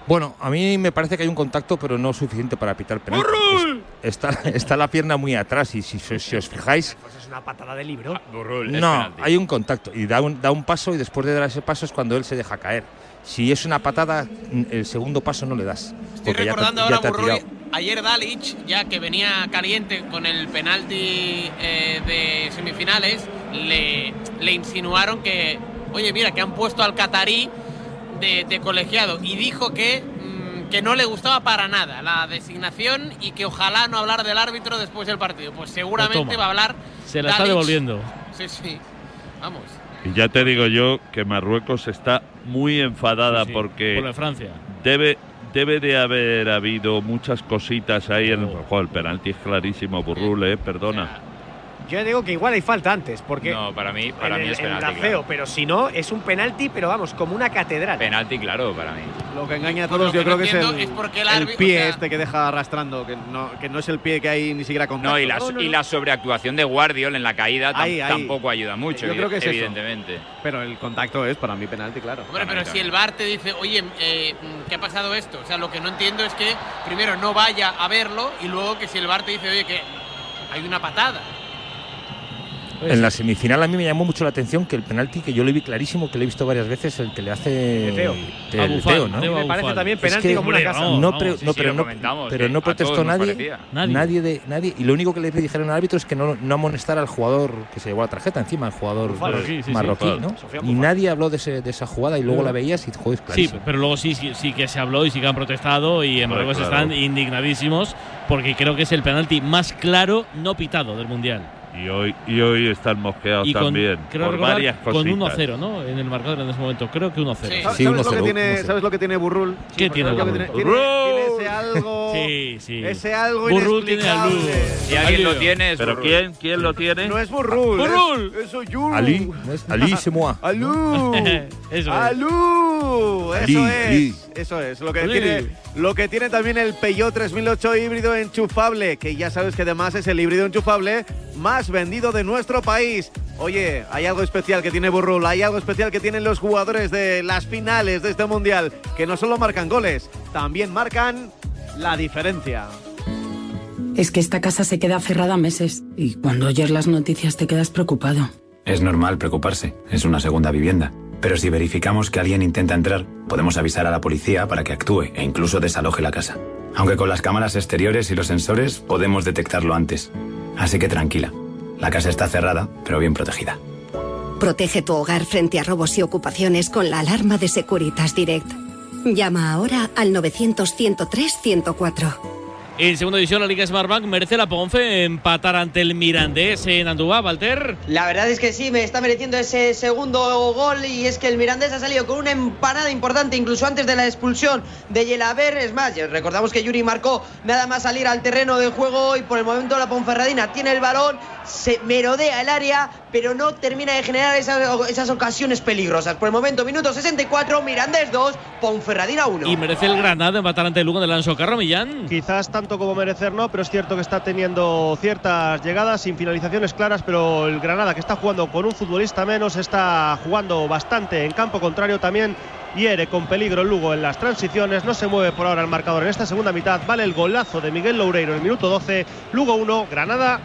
Bueno, a mí me parece que hay un contacto, pero no suficiente para pitar penalti. Es- Está, está la pierna muy atrás y si, si os fijáis, Pues es una patada de libro. Burrul, es no, penalti. hay un contacto y da un, da un paso y después de dar ese paso es cuando él se deja caer. Si es una patada, el segundo paso no le das. Estoy ya te- recordando ya ahora te Burruy, tirado. ayer Dalic, ya que venía caliente con el penalti eh, de semifinales, le, le insinuaron que, oye, mira, que han puesto al catarí de, de colegiado y dijo que, mm, que no le gustaba para nada la designación y que ojalá no hablar del árbitro después del partido. Pues seguramente va a hablar. Se la está devolviendo. Sí, sí. Vamos. Y ya te digo yo que Marruecos está muy enfadada Sí, sí, porque Por la Francia. debe debe de haber habido muchas cositas ahí en el Oh. juego. El penalti es clarísimo, Burrul, eh, perdona. Yo digo que igual hay falta antes, porque. No, para mí, para mí es el penalti. claro. pero si no, es un penalti, pero vamos, como una catedral. Penalti, claro, para mí. Lo que engaña a todos yo creo que es el, es el pie o sea- este que deja arrastrando, que no, que no es el pie que hay ni siquiera contacto. No, y la, y la sobreactuación de Guardiol en la caída tam- Ahí, ahí. tampoco ayuda mucho, Yo creo que es eso. evidentemente. Pero el contacto es para mí penalti, claro. Hombre, pero si el VAR te dice, oye, eh, ¿qué ha pasado esto? O sea, lo que no entiendo es que primero no vaya a verlo y luego que si el VAR te dice, oye, que hay una patada. En la semifinal a mí me llamó mucho la atención que el penalti, que yo lo vi clarísimo, que lo he visto varias veces, el que le hace Teo. el Teo, ¿no? me parece también Es penalti que como una casa. No, Vamos, pre- sí, no, sí, pero no, pero todos protestó nadie, nadie, Nadie. de nadie, y lo único que le dijeron al árbitro es que no, no amonestar al jugador que se llevó la tarjeta encima, el jugador sí, sí. marroquí, Y nadie habló de, ese- de esa jugada y luego la veías y joder, Sí, pero luego sí, sí, sí que se habló y sí que han protestado y en Marruecos claro. están indignadísimos porque creo que es el penalti más claro no pitado del Mundial. Y hoy, y hoy están mosqueados Y con, también. creo por recordar, varias con cositas. 1-0, ¿no? En el marcador en ese momento. Creo que 1-0. ¿Sabes, sabes lo que tiene, ¿Sabes lo que tiene Burrul? ¿Qué tiene ¿Sabes lo que Burrul? tiene? Tiene- tiene ese algo. Sí, sí. Ese algo Burrul tiene a Lu. inexplicable. Si alguien lo tiene, es ¿Pero Burrul. quién? ¿Quién lo tiene? No es Burrul. es- Burrul. Eso Yu. Ali, ¿no es? Ali c'est moi. Alú. [LAUGHS] Eso es. Alú. Eso Ali, es. Ali. Eso es. Lo que, Ali. tiene, lo que tiene también el Peugeot 3008 híbrido enchufable, que ya sabes que además es el híbrido enchufable más vendido de nuestro país. Oye, hay algo especial que tiene Burrul, hay algo especial que tienen los jugadores de las finales de este mundial, que no solo marcan goles, también marcan la diferencia. Es que esta casa se queda cerrada meses y cuando oyes las noticias te quedas preocupado. Es normal preocuparse, es una segunda vivienda. Pero si verificamos que alguien intenta entrar, podemos avisar a la policía para que actúe e incluso desaloje la casa. Aunque con las cámaras exteriores y los sensores podemos detectarlo antes. Así que tranquila, la casa está cerrada, pero bien protegida. Protege tu hogar frente a robos y ocupaciones con la alarma de Securitas Direct. Llama ahora al 900-103-104. En segunda división, la Liga Smartbank merece la Ponfe empatar ante el Mirandés en Andúa, Walter. La verdad es que sí, me está mereciendo ese segundo gol y es que el Mirandés ha salido con una empanada importante incluso antes de la expulsión de Yelaber. Es más, recordamos que Yuri marcó nada más salir al terreno de juego y por el momento la Ponferradina tiene el balón, se merodea el área, pero no termina de generar esas, esas ocasiones peligrosas. Por el momento, minuto 64, Mirandés 2, Ponferradina 1. Y merece el Granada empatar ante el Lugo de Alonso Carro Millán. Quizás tanto como merecer no, pero es cierto que está teniendo ciertas llegadas sin finalizaciones claras, pero el Granada que está jugando con un futbolista menos está jugando bastante en campo contrario también hiere con peligro el Lugo en las transiciones, no se mueve por ahora el marcador en esta segunda mitad, vale el golazo de Miguel Loureiro en el minuto 12, Lugo 1, Granada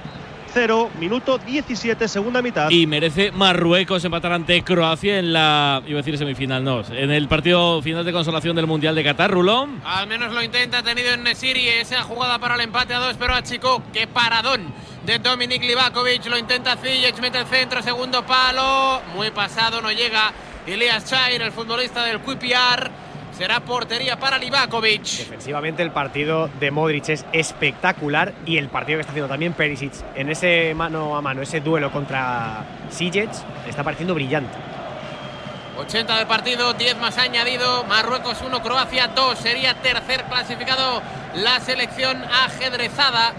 0, minuto 17, segunda mitad. Y merece Marruecos empatar ante Croacia en la. iba a decir semifinal, no. En el partido final de consolación del Mundial de Qatar, Rulón. Al menos lo intenta, ha tenido en Nesiri esa jugada para el empate a dos, pero a Chico, qué paradón de Dominik Livakovic, lo intenta Ziyech, mete el centro, segundo palo, muy pasado, no llega Ilias Chair, el futbolista del QPR, será portería para Livakovic. Defensivamente el partido de Modric es espectacular y el partido que está haciendo también Perisic en ese mano a mano, ese duelo contra Sijic, está pareciendo brillante. 80 de partido, 10 más añadido, Marruecos 1, Croacia 2, sería tercer clasificado la selección ajedrezada.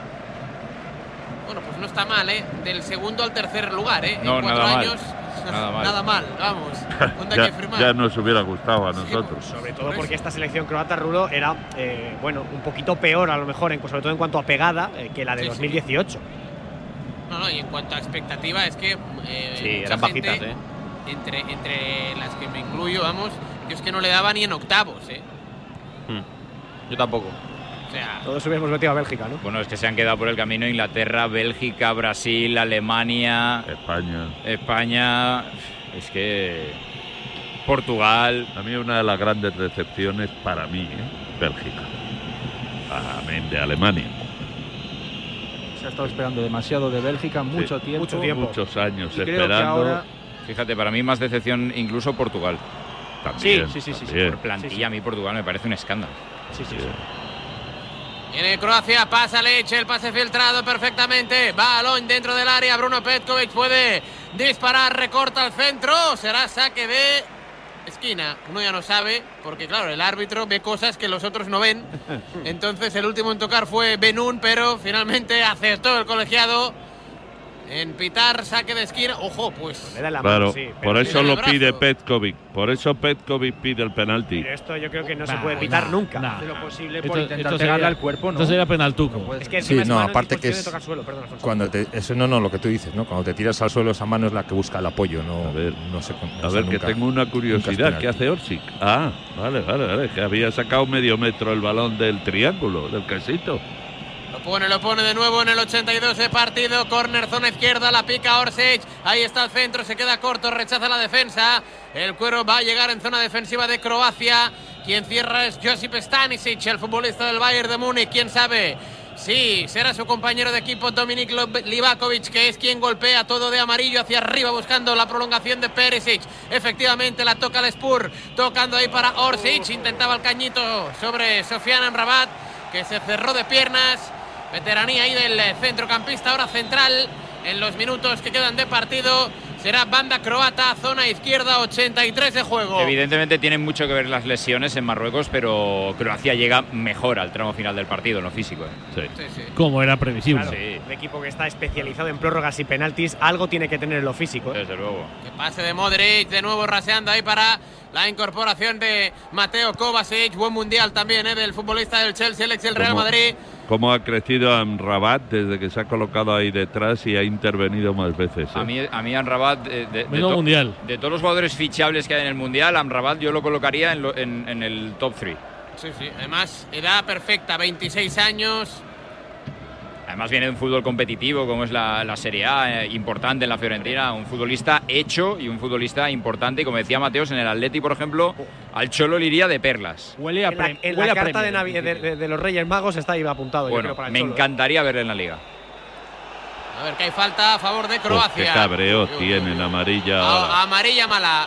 Bueno, pues no está mal, ¿eh? Del segundo al tercer lugar, ¿eh? No, en cuatro nada mal. Nada mal. Nada mal, vamos. [LAUGHS] ¿Dónde hay que ya, ya nos hubiera gustado a nosotros. Sobre todo porque esta selección croata, Rulo, era, eh, bueno, un poquito peor a lo mejor, en, sobre todo en cuanto a pegada, eh, que la de Sí, sí. 2018. No, no, y en cuanto a expectativa, es que. eh, Sí, mucha eran gente, bajitas, ¿eh? Entre, entre las que me incluyo, vamos, yo es que no le daba ni en octavos, ¿eh? Yo tampoco. O sea, Todos hubiéramos metido a Bélgica, ¿no? Bueno, es que se han quedado por el camino Inglaterra, Bélgica, Brasil, Alemania, España. España. Es que. Portugal. A mí una de las grandes decepciones para mí, ¿eh? Bélgica. Amén de Alemania. Se ha estado esperando demasiado de Bélgica, mucho tiempo. Muchos años Y creo que esperando. ahora- Fíjate, para mí más decepción incluso Portugal. También, sí, sí, sí, sí. también. Por plantilla, a mí Portugal me parece un escándalo. Sí, sí, Viene Croacia, pasa Leche, el pase filtrado perfectamente. Balón dentro del área. Bruno Petkovic puede disparar, recorta al centro. Será saque de esquina. Uno ya no sabe, porque claro, el árbitro ve cosas que los otros no ven. [LAUGHS] Entonces el último en tocar fue Benún, pero finalmente acertó el colegiado. En pitar saque de esquina. Ojo, pues. claro, por eso lo pide Petkovic. Por eso Petkovic pide el penalti. esto yo creo que no se puede pitar nunca. Hace lo posible por intentar pegarle al cuerpo, ¿no? Esto sería penaltuco. Es que Sí, no, aparte que es de tocar suelo, perdón, Alfonso. cuando te, eso no, no, lo que tú dices, ¿no? Cuando te tiras al suelo esa mano es la que busca el apoyo, no, no se A ver, que tengo una curiosidad. ¿Qué hace Orsic? Ah, vale, vale, vale. Que había sacado medio metro el balón del triángulo, del quesito. Pone, lo pone de nuevo en el 82 de partido. Corner, zona izquierda, la pica Orsic. Ahí está el centro, se queda corto, rechaza la defensa. El cuero va a llegar en zona defensiva de Croacia. Quien cierra es Josip Stanisic, el futbolista del Bayern de Múnich. ¿Quién sabe? Sí, será su compañero de equipo Dominik Livakovic, que es quien golpea todo de amarillo hacia arriba buscando la prolongación de Perisic. Efectivamente la toca el Spur, tocando ahí para Orsic. Intentaba el cañito sobre Sofian Amrabat, que se cerró de piernas. Veteranía ahí del eh, centrocampista, ahora central. En los minutos que quedan de partido será banda croata, zona izquierda, 83 de juego. Evidentemente tienen mucho que ver las lesiones en Marruecos, pero Croacia llega mejor al tramo final del partido, en lo físico. ¿eh? Como era previsible. Claro, Un equipo que está especializado en prórrogas y penaltis, algo tiene que tener en lo físico. ¿eh? Desde luego. Que pase de Modric, de nuevo raseando ahí para la incorporación de Mateo Kovacic. Buen mundial también ¿eh? del futbolista del Chelsea, el ex del Real ¿Cómo- Madrid. ¿Cómo ha crecido Amrabat desde que se ha colocado ahí detrás y ha intervenido más veces? eh? A mí, a mí Amrabat, de, de- de Menudo to- mundial. de todos los jugadores fichables que hay en el Mundial, Amrabat yo lo colocaría en, lo- en- en el top 3. Sí, sí. Además, edad perfecta, 26 años. Además viene de un fútbol competitivo como es la, la Serie A, eh, importante en la Fiorentina, un futbolista hecho y un futbolista importante. Y como decía Mateos, en el Atleti, por ejemplo, al Cholo le iría de perlas. Huele a, En la, en la carta de, Navi- de, de- de los Reyes Magos está ahí apuntado. yo Bueno, creo, para el me Cholo, ¿eh? encantaría verle en la Liga. A ver, que hay falta a favor de Pues qué Croacia. cabreo tienen amarilla amarilla mala.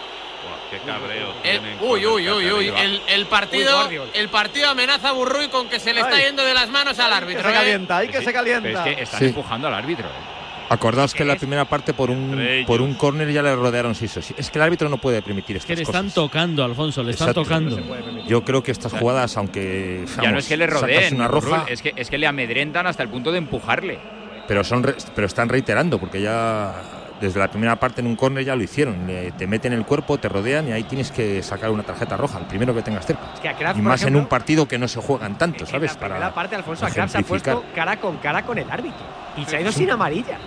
Qué cabreo El- tienen. uy, uy, uy, uy. El, el partido, el partido amenaza a Burruy con que se le está Ay. yendo de las manos al árbitro. se ¿eh? calienta, ahí que se calienta. Pero es que están Sí. empujando al árbitro. ¿eh? Acordaos que en la primera parte por un por un córner ya le rodearon o siete. Es que el árbitro no puede permitir Que estas le cosas. están tocando, Alfonso, le están Exacto. tocando. Yo creo que estas jugadas, aunque ya no vamos, es que le rodeen, una roja, es que, es que le amedrentan hasta el punto de empujarle. pero son re- pero están reiterando porque ya desde la primera parte en un córner ya lo hicieron. Te meten el cuerpo, te rodean y ahí tienes que sacar una tarjeta roja, el primero que tengas cerca. Es que a Kraft, y más en un partido que no se juegan tanto, ¿sabes? En la primera parte, Alfonso, a se ha puesto cara con cara con el árbitro. Y se ha ido sin amarilla.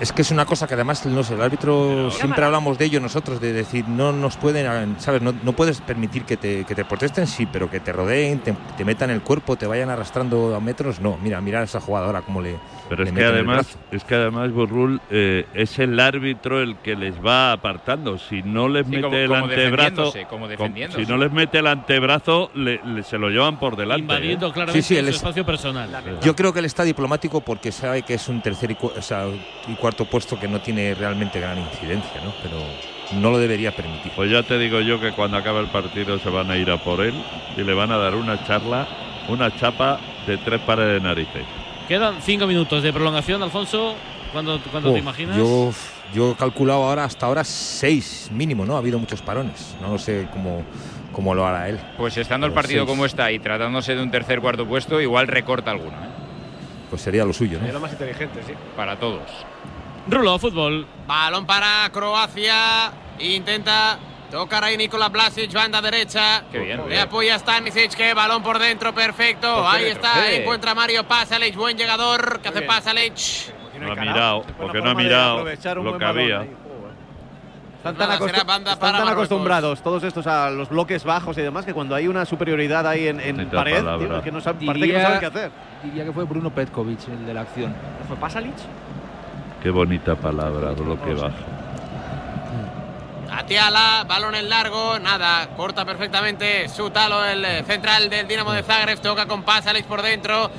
Es que es una cosa que además, no sé, el árbitro siempre hablamos de ello nosotros, de decir, no nos pueden, ¿sabes? No, no puedes permitir que te, que te protesten, sí, pero que te rodeen, te, te metan el cuerpo, te vayan arrastrando a metros, no. Mira, mira esa jugada ahora cómo le. Pero es que además, es que además Burrul eh, es el árbitro el que les va apartando. Si no les Sí, mete como- el como antebrazo, como si no les mete el antebrazo, le, le- se lo llevan por delante. Invadiendo ¿eh? claramente Sí, su es- espacio personal. Yo creo que él está diplomático porque sabe que es un tercer y, cu- o sea, y cuarto puesto que no tiene realmente gran incidencia, ¿no? Pero no lo debería permitir. Pues ya te digo yo que cuando acabe el partido se van a ir a por él y le van a dar una charla, una chapa de tres pares de narices. Quedan cinco minutos de prolongación, Alfonso. ¿Cuándo, cuándo Oh, te imaginas? Yo, yo he calculado ahora hasta ahora seis mínimo, ¿no? Ha habido muchos parones. No lo sé cómo, cómo lo hará él. Pues estando el partido seis. como está y tratándose de un tercer cuarto puesto, igual recorta alguno. ¿eh? Pues sería lo suyo, ¿no? lo más inteligente, sí. Para todos. Rulo, fútbol. Balón para Croacia. Intenta tocar ahí Nikola Blasic, banda derecha. Qué bien. Le apoya Stanisic, que balón por dentro, perfecto. Por Ahí dentro, está, sí. encuentra Mario Pasalic, buen llegador. que hace bien. Pasalic? No ha mirado, porque no ha mirado lo que había. ahí. Están Pues tan, están para tan acostumbrados todos estos a los bloques bajos y demás que cuando hay una superioridad ahí en, en pared, tío, que no sabe- parece que no saben qué hacer. diría que fue Bruno Petkovic el de la acción. ¿Fue Pasalic? Qué bonita palabra, bloque bajo. Atiala, balón en largo, nada, corta perfectamente Sutalo, el eh, central del Dinamo de Zagreb, toca con Pasalic por dentro,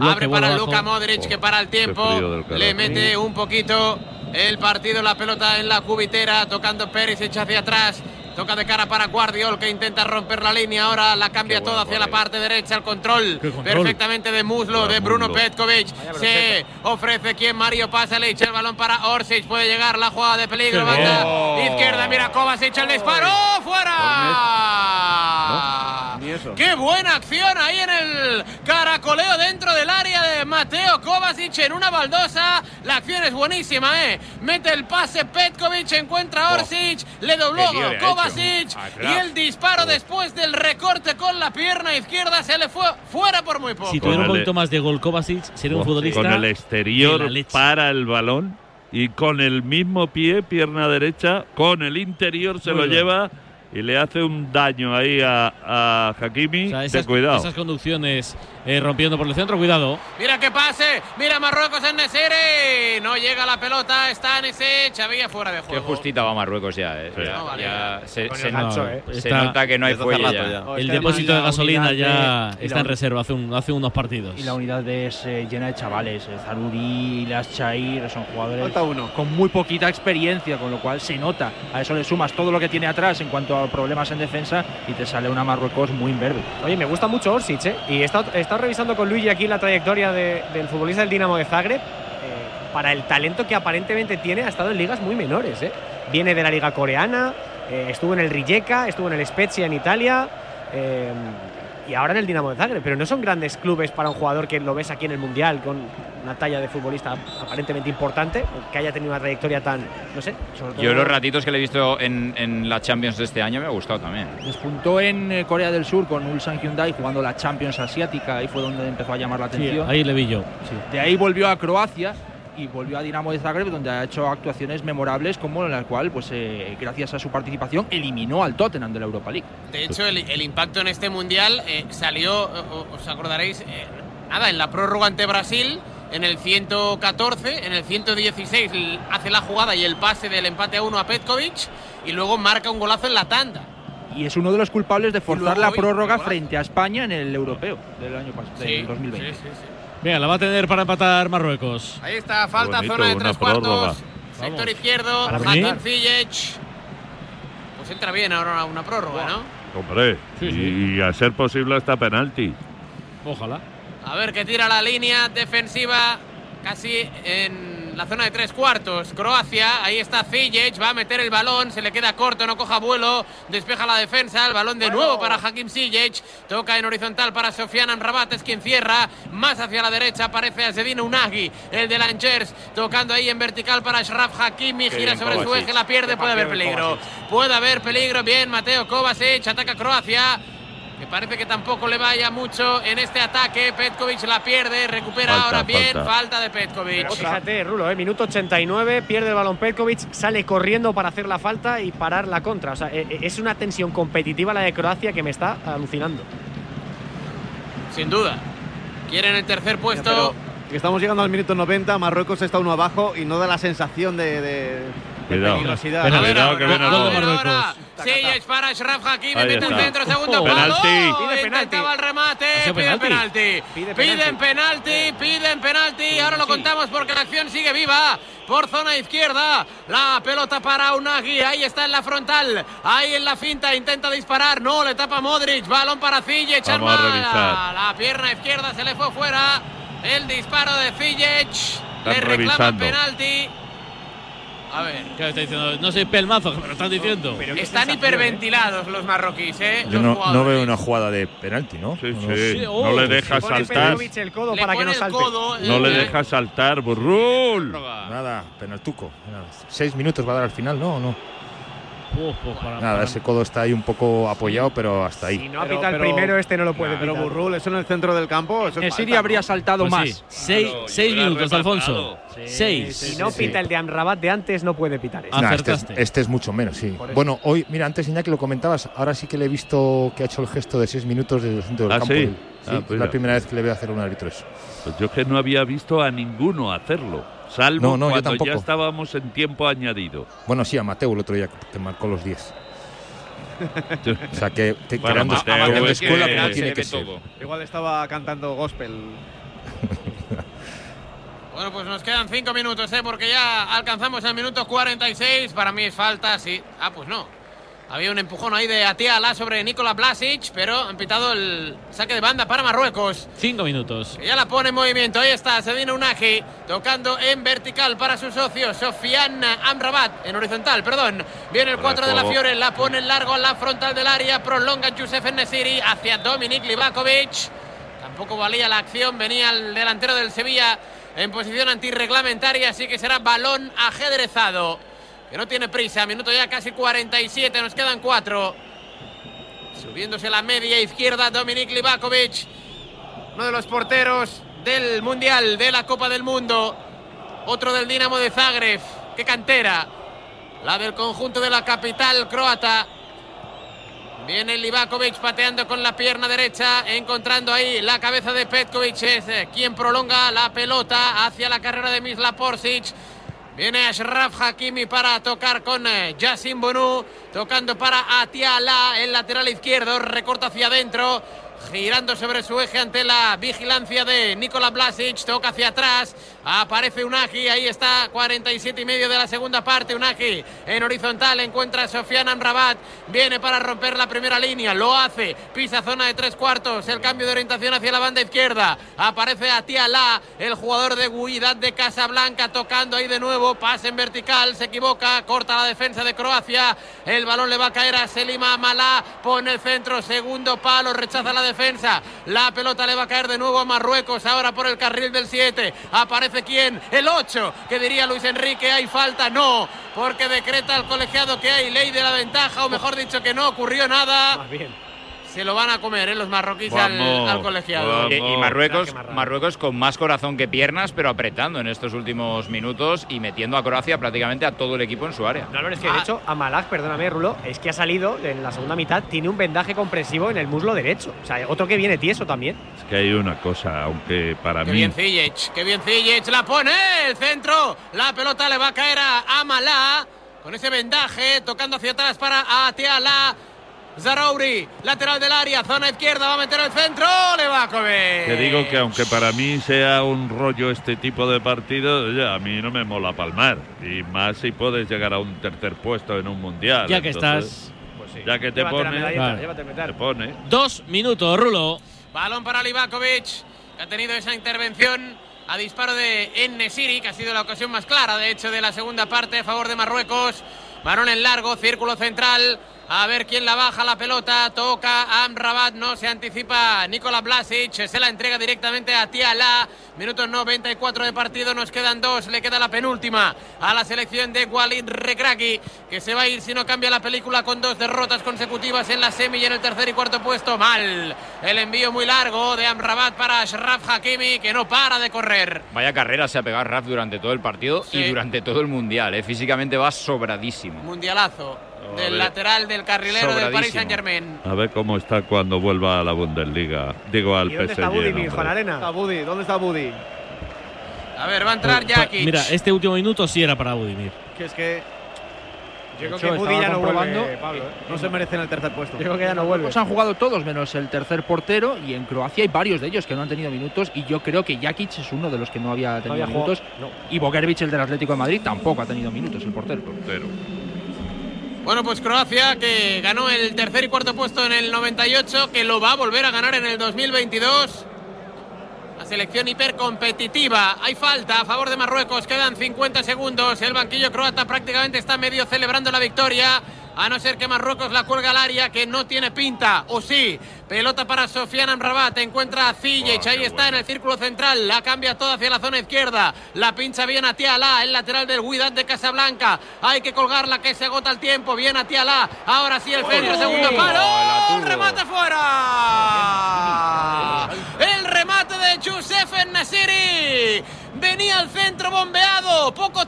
abre para vuelve Luka abajo. Modric que para el tiempo, le mete un poquito el partido, la pelota en la cubitera, tocando Perisic hacia atrás, toca de cara para Guardiol que intenta romper la línea, ahora la cambia todo hacia la parte derecha, el control, perfectamente de muslo de Bruno muslo. Petkovic, se ofrece quien Mario Pasalic, el balón para Orsic, puede llegar la jugada de peligro, banda bien. izquierda, mira Kovacic el disparo, fuera. Ni eso. Qué buena acción ahí en el caracoleo dentro del área de Mateo Kovacic en una baldosa. La acción es buenísima, ¿eh? Mete el pase Petkovic, encuentra a Orsic, le dobló Kovacic hecho. y el disparo después del recorte con la pierna izquierda se le fue fuera por muy poco. Si tuviera un poquito más de gol Kovacic, sería un futbolista. Con el exterior para el balón y con el mismo pie, pierna derecha, con el interior se Muy lo bien. lleva y le hace un daño ahí a, a Hakimi. O sea, esas, cuidado. esas conducciones eh, rompiendo por el centro, cuidado. Mira que pase, mira Marruecos en Nesiri. No llega la pelota, está Nesiri, había fuera de Qué juego. justita va Marruecos ya, eh. Ya- No, vale. ya se, Con el se- gancho, eh. se Está- nota que no hay fuelle rato ya. el depósito de gasolina ya de- está en reserva hace, un- hace unos partidos. Y la unidad es eh, llena de chavales. eh, Zaruri, Las Chair, son jugadores Falta uno. con muy poquita experiencia, con lo cual se nota. A eso le sumas todo lo que tiene atrás en cuanto a problemas en defensa y te sale una Marruecos muy imberbe. Oye, me gusta mucho Orsic, ¿eh? Y he estado, revisando con Luigi aquí la trayectoria de- del futbolista del Dinamo de Zagreb. eh, para el talento que aparentemente tiene, ha estado en ligas muy menores, ¿eh? Viene de la liga coreana, estuvo en el Rijeka, estuvo en el Spezia en Italia. Y ahora en el Dinamo de Zagreb, pero no son grandes clubes para un jugador que lo ves aquí en el Mundial con una talla de futbolista aparentemente importante, que haya tenido una trayectoria tan, no sé, sobre todo Yo los ratitos que le he visto en, en la Champions de este año me ha gustado también. Despuntó en eh, Corea del Sur con Ulsan Hyundai jugando la Champions Asiática, ahí fue donde empezó a llamar la Sí, atención. ahí le vi yo. De ahí volvió a Croacia y volvió a Dinamo de Zagreb, donde ha hecho actuaciones memorables, como en la cual, pues, eh, gracias a su participación, eliminó al Tottenham de la Europa League. De hecho, el, el impacto en este mundial eh, salió, os acordaréis, eh, nada, en la prórroga ante Brasil, en el 114, en el 116 l- hace la jugada y el pase del empate a uno a Petkovic y luego marca un golazo en la tanda. Y es uno de los culpables de forzar la prórroga frente a España en el europeo del año pasado, Sí, del 2020. sí, sí, Venga, la va a tener para empatar Marruecos. Ahí está, falta bonito, zona de tres prórroga. cuartos. Sector izquierdo, Hakim. Ziyech. Pues entra bien ahora una prórroga, ¿no? Hombre, Sí, y, sí. y a ser posible hasta penalti. Ojalá. A ver que tira la línea defensiva casi en la zona de tres cuartos. Croacia, ahí está Ziyech, va a meter el balón, se le queda corto, no coja vuelo, despeja la defensa, el balón de nuevo para Hakim Ziyech, toca en horizontal para Sofian Amrabat, es quien cierra, más hacia la derecha aparece Azedine Unagi, el de Lanchers, tocando ahí en vertical para Ashraf Hakimi, gira bien sobre su eje, la pierde, puede haber peligro, puede haber peligro, bien, Mateo Kovacic, ataca Croacia. Que parece que tampoco le vaya mucho en este ataque. Petkovic la pierde, recupera Falta, ahora bien. falta. Falta de Petkovic. Pero fíjate, Rulo, eh, minuto 89, pierde el balón Petkovic, sale corriendo para hacer la falta y parar la contra. O sea, eh, eh, es una tensión competitiva la de Croacia que me está alucinando. Sin duda. Quieren el tercer puesto. Pero estamos llegando al minuto 90, Marruecos está uno abajo y no da la sensación de Cuidado. Cuidado, que viene a el ver, gol. ahora. Marruecos. Ziyech para Ashraf Hakimi, mete centro, segundo palo. Intentaba el remate, ¿Ha sido piden penalti? penalti. Pide Piden penalti, piden penalti. Ahora lo contamos porque la acción sigue viva. Por zona izquierda, la pelota para Unagi. Ahí está en la frontal. Ahí en la finta, intenta disparar. No, le tapa Modric. Balón para Ziyech. Vamos a Armada. revisar. La pierna izquierda se le fue fuera. El disparo de Ziyech. Le revisando. penalti. A ver. ¿Qué está diciendo? No soy pelmazo, que me lo están diciendo. Están hiperventilados los marroquíes, ¿eh? Yo Los no, veo una jugada de penalti, ¿no? Sí, No, sí. Sí, no le deja Pone saltar. Petkovic el codo Le para que pone no el salte. codo. No le eh, deja saltar, Burrul. Nada, penaltuco. Nada. Seis minutos va a dar al final, ¿no? No. Para- Nada, para- ese codo está ahí un poco apoyado, pero hasta ahí. Si no Pero- apita el pero- primero, este no lo puede Pero pitar. Burrul, eso en el centro del campo. Eso Siria falta, habría saltado Pues más. sí. Seis, Claro, seis minutos, Alfonso. rematado. Seis. Si no pita el de Amrabat de antes, no puede pitar este. Nah, este, es, este es mucho menos, sí. Bueno, hoy, mira, antes Iñaki lo comentabas, ahora sí que le he visto que ha hecho el gesto de seis minutos desde el centro del ¿Ah, campo. sí? Ah, es pues la primera vez que le veo hacer un árbitro eso. Pues yo que no había visto a ninguno hacerlo, salvo No, no, yo cuando ya tampoco. estábamos en tiempo añadido. Bueno, sí, a Mateo el otro día que marcó los 10. [LAUGHS] O sea que te Bueno, creando, Mateo, creando es que escuela como tiene que ser. todo. Igual estaba cantando gospel. [LAUGHS] Bueno, pues nos quedan cinco minutos, ¿eh? Porque ya alcanzamos el minuto 46. Para mí es falta, sí. Ah, pues no. Había un empujón ahí de Atiala sobre Nikola Blasic, pero han pitado el saque de banda para Marruecos. Cinco minutos. Que Ya la pone en movimiento. Ahí está, se viene Unagi tocando en vertical para su socio, Sofian Amrabat. En horizontal, perdón. Viene el Fuera 4 de la. Fiore, la pone largo a la frontal del área. Prolonga Youssef Nesiri hacia Dominik Livakovic. Tampoco valía la acción, venía el delantero del Sevilla en posición antirreglamentaria, así que será balón ajedrezado. Que no tiene prisa, minuto ya casi 47, nos quedan cuatro. Subiéndose la media izquierda, Dominik Livakovic, uno de los porteros del Mundial, de la Copa del Mundo. Otro del Dinamo de Zagreb. ¡Qué cantera! La del conjunto de la capital croata. Viene Livakovic pateando con la pierna derecha, encontrando ahí la cabeza de Petkovic, eh, quien prolonga la pelota hacia la carrera de Misla Porsic. Viene Ashraf Hakimi para tocar con eh, Bonu, tocando para Atiala, el lateral izquierdo, recorta hacia adentro girando sobre su eje ante la vigilancia de Nikola Blasic, toca hacia atrás, aparece Unagi, ahí está, 47 y medio de la segunda parte, Unagi en horizontal, encuentra a Sofian Amrabat, viene para romper la primera línea, lo hace, pisa zona de tres cuartos, el cambio de orientación hacia la banda izquierda, aparece Atiala, el jugador de Guidad de Casablanca, tocando ahí de nuevo, pase en vertical, se equivoca, corta la defensa de Croacia, el balón le va a caer a Selima Malá, pone el centro, segundo palo, rechaza la defensa. La pelota le va a caer de nuevo a Marruecos. Ahora por el carril del 7. Aparece quién? El 8. Que diría Luis Enrique. ¿Hay falta? No. Porque decreta el colegiado que hay ley de la ventaja. O mejor dicho que no ocurrió nada. Más se lo van a comer ¿eh? los marroquíes al, colegiado. Y, Marruecos, Marruecos con más corazón que piernas, pero apretando en estos últimos minutos y metiendo a Croacia prácticamente a todo el equipo en su área. No, es que de ah. hecho, a Malak, perdóname, Rulo, es que ha salido en la segunda mitad, tiene un vendaje comprensivo en el muslo derecho. O sea, otro que viene tieso también. Es que hay una cosa, aunque para qué mí. Bien Ziyech, qué bien Ziyech, la pone el centro, la pelota le va a caer a Amalá con ese vendaje, tocando hacia atrás para Atiala. Zarauri, lateral del área, zona izquierda, va a meter el centro, le va a comer. Te digo que aunque para mí sea un rollo este tipo de partido, ya, a mí no me mola palmar. Y más si puedes llegar a un tercer puesto en un mundial. Ya que estás. Pues ya que te pone, te pone. Dos minutos, Rulo. Balón para Livakovic, que ha tenido esa intervención a disparo de Ennesiri, que ha sido la ocasión más clara, de hecho, de la segunda parte a favor de Marruecos. Balón en largo, círculo central. A ver quién la baja la pelota. Toca Amrabat. No se anticipa Nikola Blasic. Se la entrega directamente a Tiala. Minutos 94 de partido. Nos quedan dos. Le queda la penúltima a la selección de Walid Regragui. Que se va a ir si no cambia la película con dos derrotas consecutivas en la semi y en el tercer y cuarto puesto. Mal. El envío muy largo de Amrabat para Ashraf Hakimi. Que no para de correr. Vaya carrera se ha pegado Raf durante todo el partido y durante todo el mundial. ¿eh? Físicamente va sobradísimo. Mundialazo del lateral del carrilero del Paris Saint Germain. A ver cómo está cuando vuelva a la Bundesliga. Digo al ¿Dónde está Budi, Juan Arena? ¿Dónde está Budi? A ver, va a entrar pues, Jakic. Mira, este último minuto sí era para Budimir. Que es que yo creo que Budi ya no vuelve, Pablo. ¿eh? No se merecen el tercer puesto. Yo creo que ya no vuelve. Pues han jugado todos menos el tercer portero y en Croacia hay varios de ellos que no han tenido minutos y yo creo que Jakic es uno de los que no había tenido minutos. Y Bokervich, el del Atlético de Madrid, tampoco ha tenido minutos el portero. portero. Bueno, pues Croacia que ganó el tercer y cuarto puesto en el 98, que lo va a volver a ganar en el 2022. La selección hipercompetitiva. Hay falta a favor de Marruecos. Quedan 50 segundos. El banquillo croata prácticamente está medio celebrando la victoria a no ser que Marruecos la cuelga al área, que no tiene pinta, o sí. Pelota para Sofian Amrabat, encuentra a Ziyech, ahí está en el círculo central, la cambia toda hacia la zona izquierda, la pincha bien a Tiala, el lateral del Guidat de Casablanca, hay que colgarla que se agota el tiempo, bien a Tiala, ahora sí el centro, segundo palo, remate fuera. El remate de Youssef Nasiri. Venía al centro bombeado, poco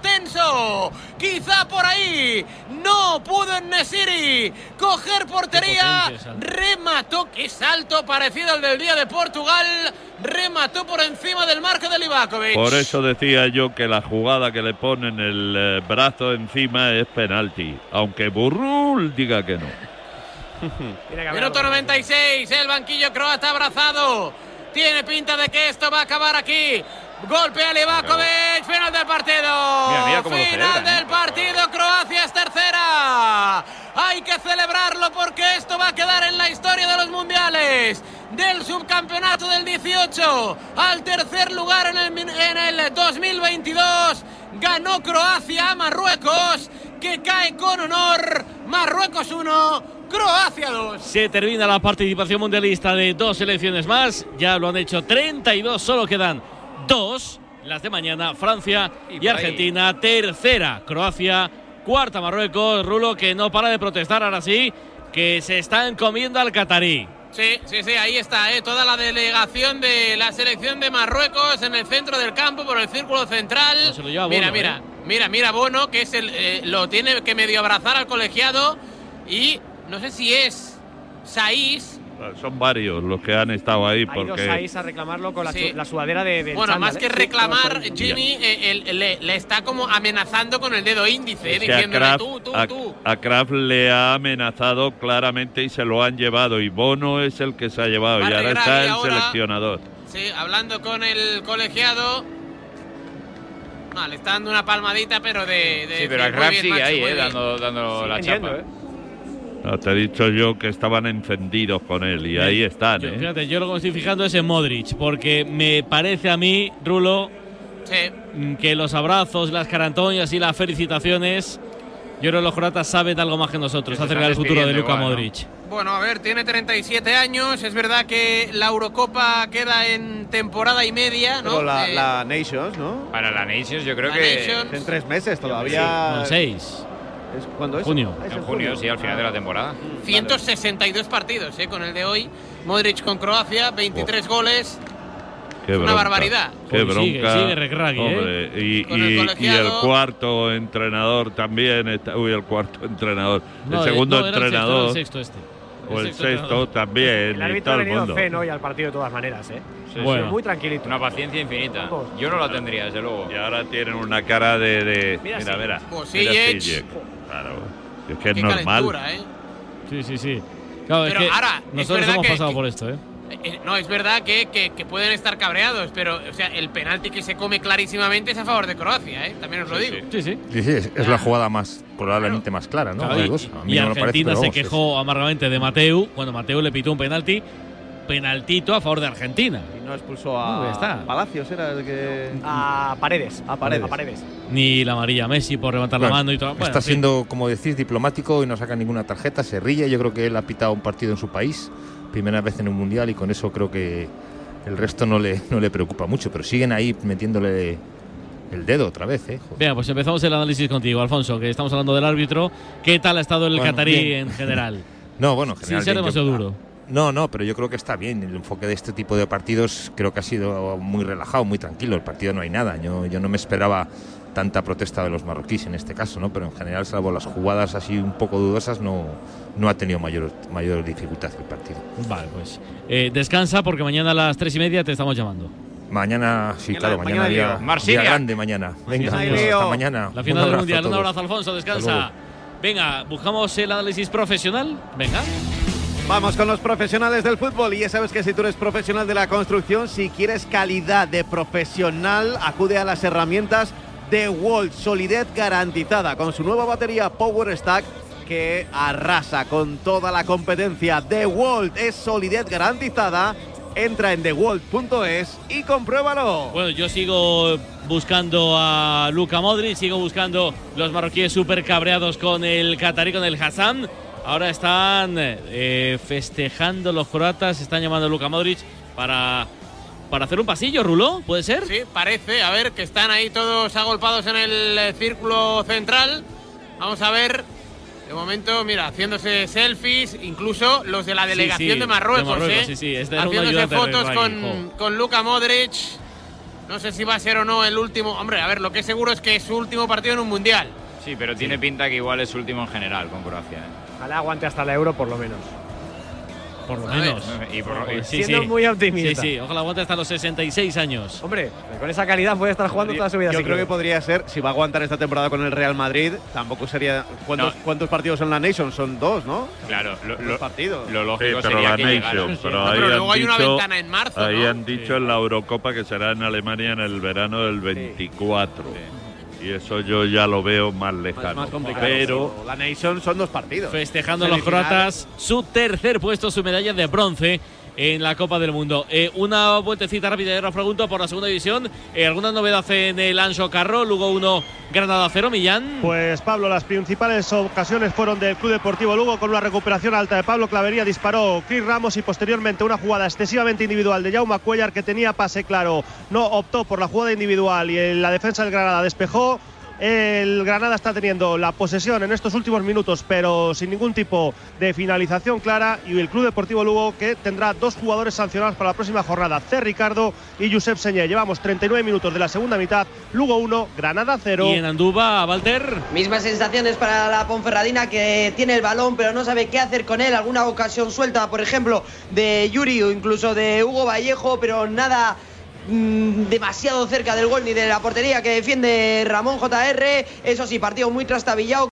quizá por ahí, no pudo en Nesiri coger portería, remató, qué salto parecido al del día de Portugal, remató por encima del marco de Livakovic. Por eso decía yo que la jugada que le ponen el eh, brazo encima es penalti, aunque Burrul diga que no. Minuto 96, el banquillo croata abrazado. Tiene pinta de que esto va a acabar aquí. Golpe a Livakovic, final del partido. final del partido, Croacia es tercera. Hay que celebrarlo porque esto va a quedar en la historia de los mundiales. Del subcampeonato del 18 al tercer lugar en el, en el 2022. Ganó Croacia a Marruecos, que cae con honor. Marruecos 1, Croacia 2. Se termina la participación mundialista de dos selecciones más. Ya lo han hecho 32, solo quedan dos las de mañana, Francia y, Argentina. Tercera, Croacia. Cuarta, Marruecos. Rulo que no para de protestar ahora sí, que se están comiendo al catarí. Sí, sí, sí, ahí está, ¿eh? toda la delegación de la selección de Marruecos en el centro del campo por el círculo central. mira, mira, ¿eh? mira, mira, Bono, que es el, eh, lo tiene que medio abrazar al colegiado y no sé si es Saiz son varios los que han estado ahí. porque... Ha ido a reclamarlo con la, sudadera de, Bueno, más que reclamar, Jimmy le, le, está como amenazando con el dedo índice, diciéndole tú, tú, tú. A Kraft le ha amenazado claramente y se lo han llevado. Y Bono es el que se ha llevado. y ahora está el seleccionador. Sí, hablando con el colegiado. No, le está dando una palmadita, pero de. sí, pero a Kraft sigue ahí, eh, dando, dando la chapa. No, te he dicho yo que estaban encendidos con él y ahí están. ¿eh? Fíjate, yo lo que me estoy fijando es en Modric, porque me parece a mí, Rulo, mm, que los abrazos, las carantoñas y las felicitaciones, yo creo que los croatas saben algo más que nosotros acerca del futuro de Luka Modric. Bueno, a ver, tiene 37 años. Es verdad que la Eurocopa queda en temporada y media, ¿no? la, eh, la, Nations, ¿no? Para la Nations, yo creo que. En tres meses todavía. Sí, seis. ¿Cuándo es? Junio. Ah, en junio, sí, al final de la temporada. 162 partidos, ¿eh? Con el de hoy. Modric con Croacia, 23 goles. Qué una barbaridad. Qué bronca. Sigue, sigue ¿eh? y, el cuarto entrenador también. Está, uy, el cuarto [LAUGHS] entrenador. el segundo entrenador. el sexto este. O el, sexto también. El árbitro ha venido fe hoy al partido de todas maneras, ¿eh? bueno. muy tranquilito. Una paciencia infinita. Yo no la tendría, desde luego. Y ahora tienen una cara de. de mira, mira, mira. Pues Claro. Es que es normal. ¿eh? Sí, sí, sí. Claro, pero es que ahora, nosotros hemos pasado por esto, ¿eh? ¿eh? No, es verdad que, que, pueden estar cabreados, pero o sea, el penalti que se come clarísimamente es a favor de Croacia, ¿eh? También os lo digo. Sí, sí. sí, sí es, la jugada más, probablemente más clara, ¿no? y, Argentina se quejó amargamente de Mateu cuando Mateu le pitó un penalti penaltito a favor de Argentina. Y no expulsó a Palacios, era el que. A Paredes. A Paredes. Ni la amarilla Messi por levantar la mano y todo. está siendo, como decís, diplomático y no saca ninguna tarjeta, se ríe. Yo creo que él ha pitado un partido en su país, primera vez en un mundial, y con eso creo que el resto no le, no le preocupa mucho, pero siguen ahí metiéndole el dedo otra vez, ¿eh? Venga, pues empezamos el análisis contigo, Alfonso, que estamos hablando del árbitro. ¿Qué tal ha estado el catarí en general? [LAUGHS] no, bueno, en general. Sin ser demasiado duro. No, no, pero yo creo que está bien. El enfoque de este tipo de partidos creo que ha sido muy relajado, muy tranquilo. El partido no hay nada. Yo, yo no me esperaba tanta protesta de los marroquíes en este caso, ¿no? Pero en general, salvo las jugadas así un poco dudosas, no, no ha tenido mayor, mayor dificultad el partido. Vale, pues eh, descansa porque mañana a las tres y media te estamos llamando. Mañana, sí, claro, mañana, día, día, grande mañana. Venga, hasta mañana. La final del Mundial. Un abrazo, Alfonso, descansa. Venga, buscamos el análisis profesional. Venga. Vamos con los profesionales del fútbol y ya sabes que si tú eres profesional de la construcción, si quieres calidad de profesional, acude a las herramientas de Walt, solidez garantizada con su nueva batería Power Stack que arrasa con toda la competencia. De Walt es solidez garantizada. Entra en thewalt.es y compruébalo. Bueno, yo sigo buscando a Luca Modric, sigo buscando los marroquíes súper cabreados con el catarí, con el Hassan Ahora están eh, festejando los croatas, están llamando a Luka Modric para, para hacer un pasillo, Rulo, ¿puede ser? Sí, parece. A ver, que están ahí todos agolpados en el eh, círculo central. Vamos a ver. De momento, mira, haciéndose selfies, incluso los de la delegación de Marruecos, ¿eh? Sí, sí, haciéndose fotos con, con Luka Modric. No sé si va a ser o no el último. Hombre, a ver, lo que es seguro es que es su último partido en un mundial. Sí, pero tiene pinta que igual es su último en general con Croacia. ¿eh? Ojalá aguante hasta la euro por lo menos. Por lo menos. Y siendo muy optimista. Sí, sí, ojalá aguante hasta los 66 años. Hombre, con esa calidad puede estar jugando toda su vida. Yo creo que podría ser, si va a aguantar esta temporada con el Real Madrid, tampoco sería. ¿Cuántos, partidos son la Nation? Son dos, ¿no? Claro, lo, partidos. Lo lógico sería que Nation, pero, luego hay una ventana en marzo. Ahí han dicho en la Eurocopa que será en Alemania en el verano del 24. Y eso yo ya lo veo más lejano. Más complicado. Pero la Nation son dos partidos. Festejando los croatas su tercer puesto, su medalla de bronce en la Copa del Mundo. Eh, una vueltecita rápida, ahora pregunto por la segunda división. Eh, ¿Alguna novedad en el Anso Carro? Lugo 1, Granada 0, Millán. Pues Pablo, las principales ocasiones fueron del Club Deportivo Lugo con una recuperación alta de Pablo Clavería. Disparó Chris Ramos y posteriormente una jugada excesivamente individual de Jaume Cuellar que tenía pase claro. No optó por la jugada individual y la defensa del Granada despejó el Granada está teniendo la posesión en estos últimos minutos, pero sin ningún tipo de finalización clara. Y el Club Deportivo Lugo que tendrá dos jugadores sancionados para la próxima jornada, C. Ricardo y Josep Señé. Llevamos 39 minutos de la segunda mitad, Lugo 1, Granada 0. Y en Andúba, Walter. Mismas sensaciones para la Ponferradina que tiene el balón, pero no sabe qué hacer con él. Alguna ocasión suelta, por ejemplo, de Yuri o incluso de Hugo Vallejo, pero nada Mm, demasiado cerca del gol ni de la portería que defiende Ramón JR. Eso sí, partido muy trastabillado.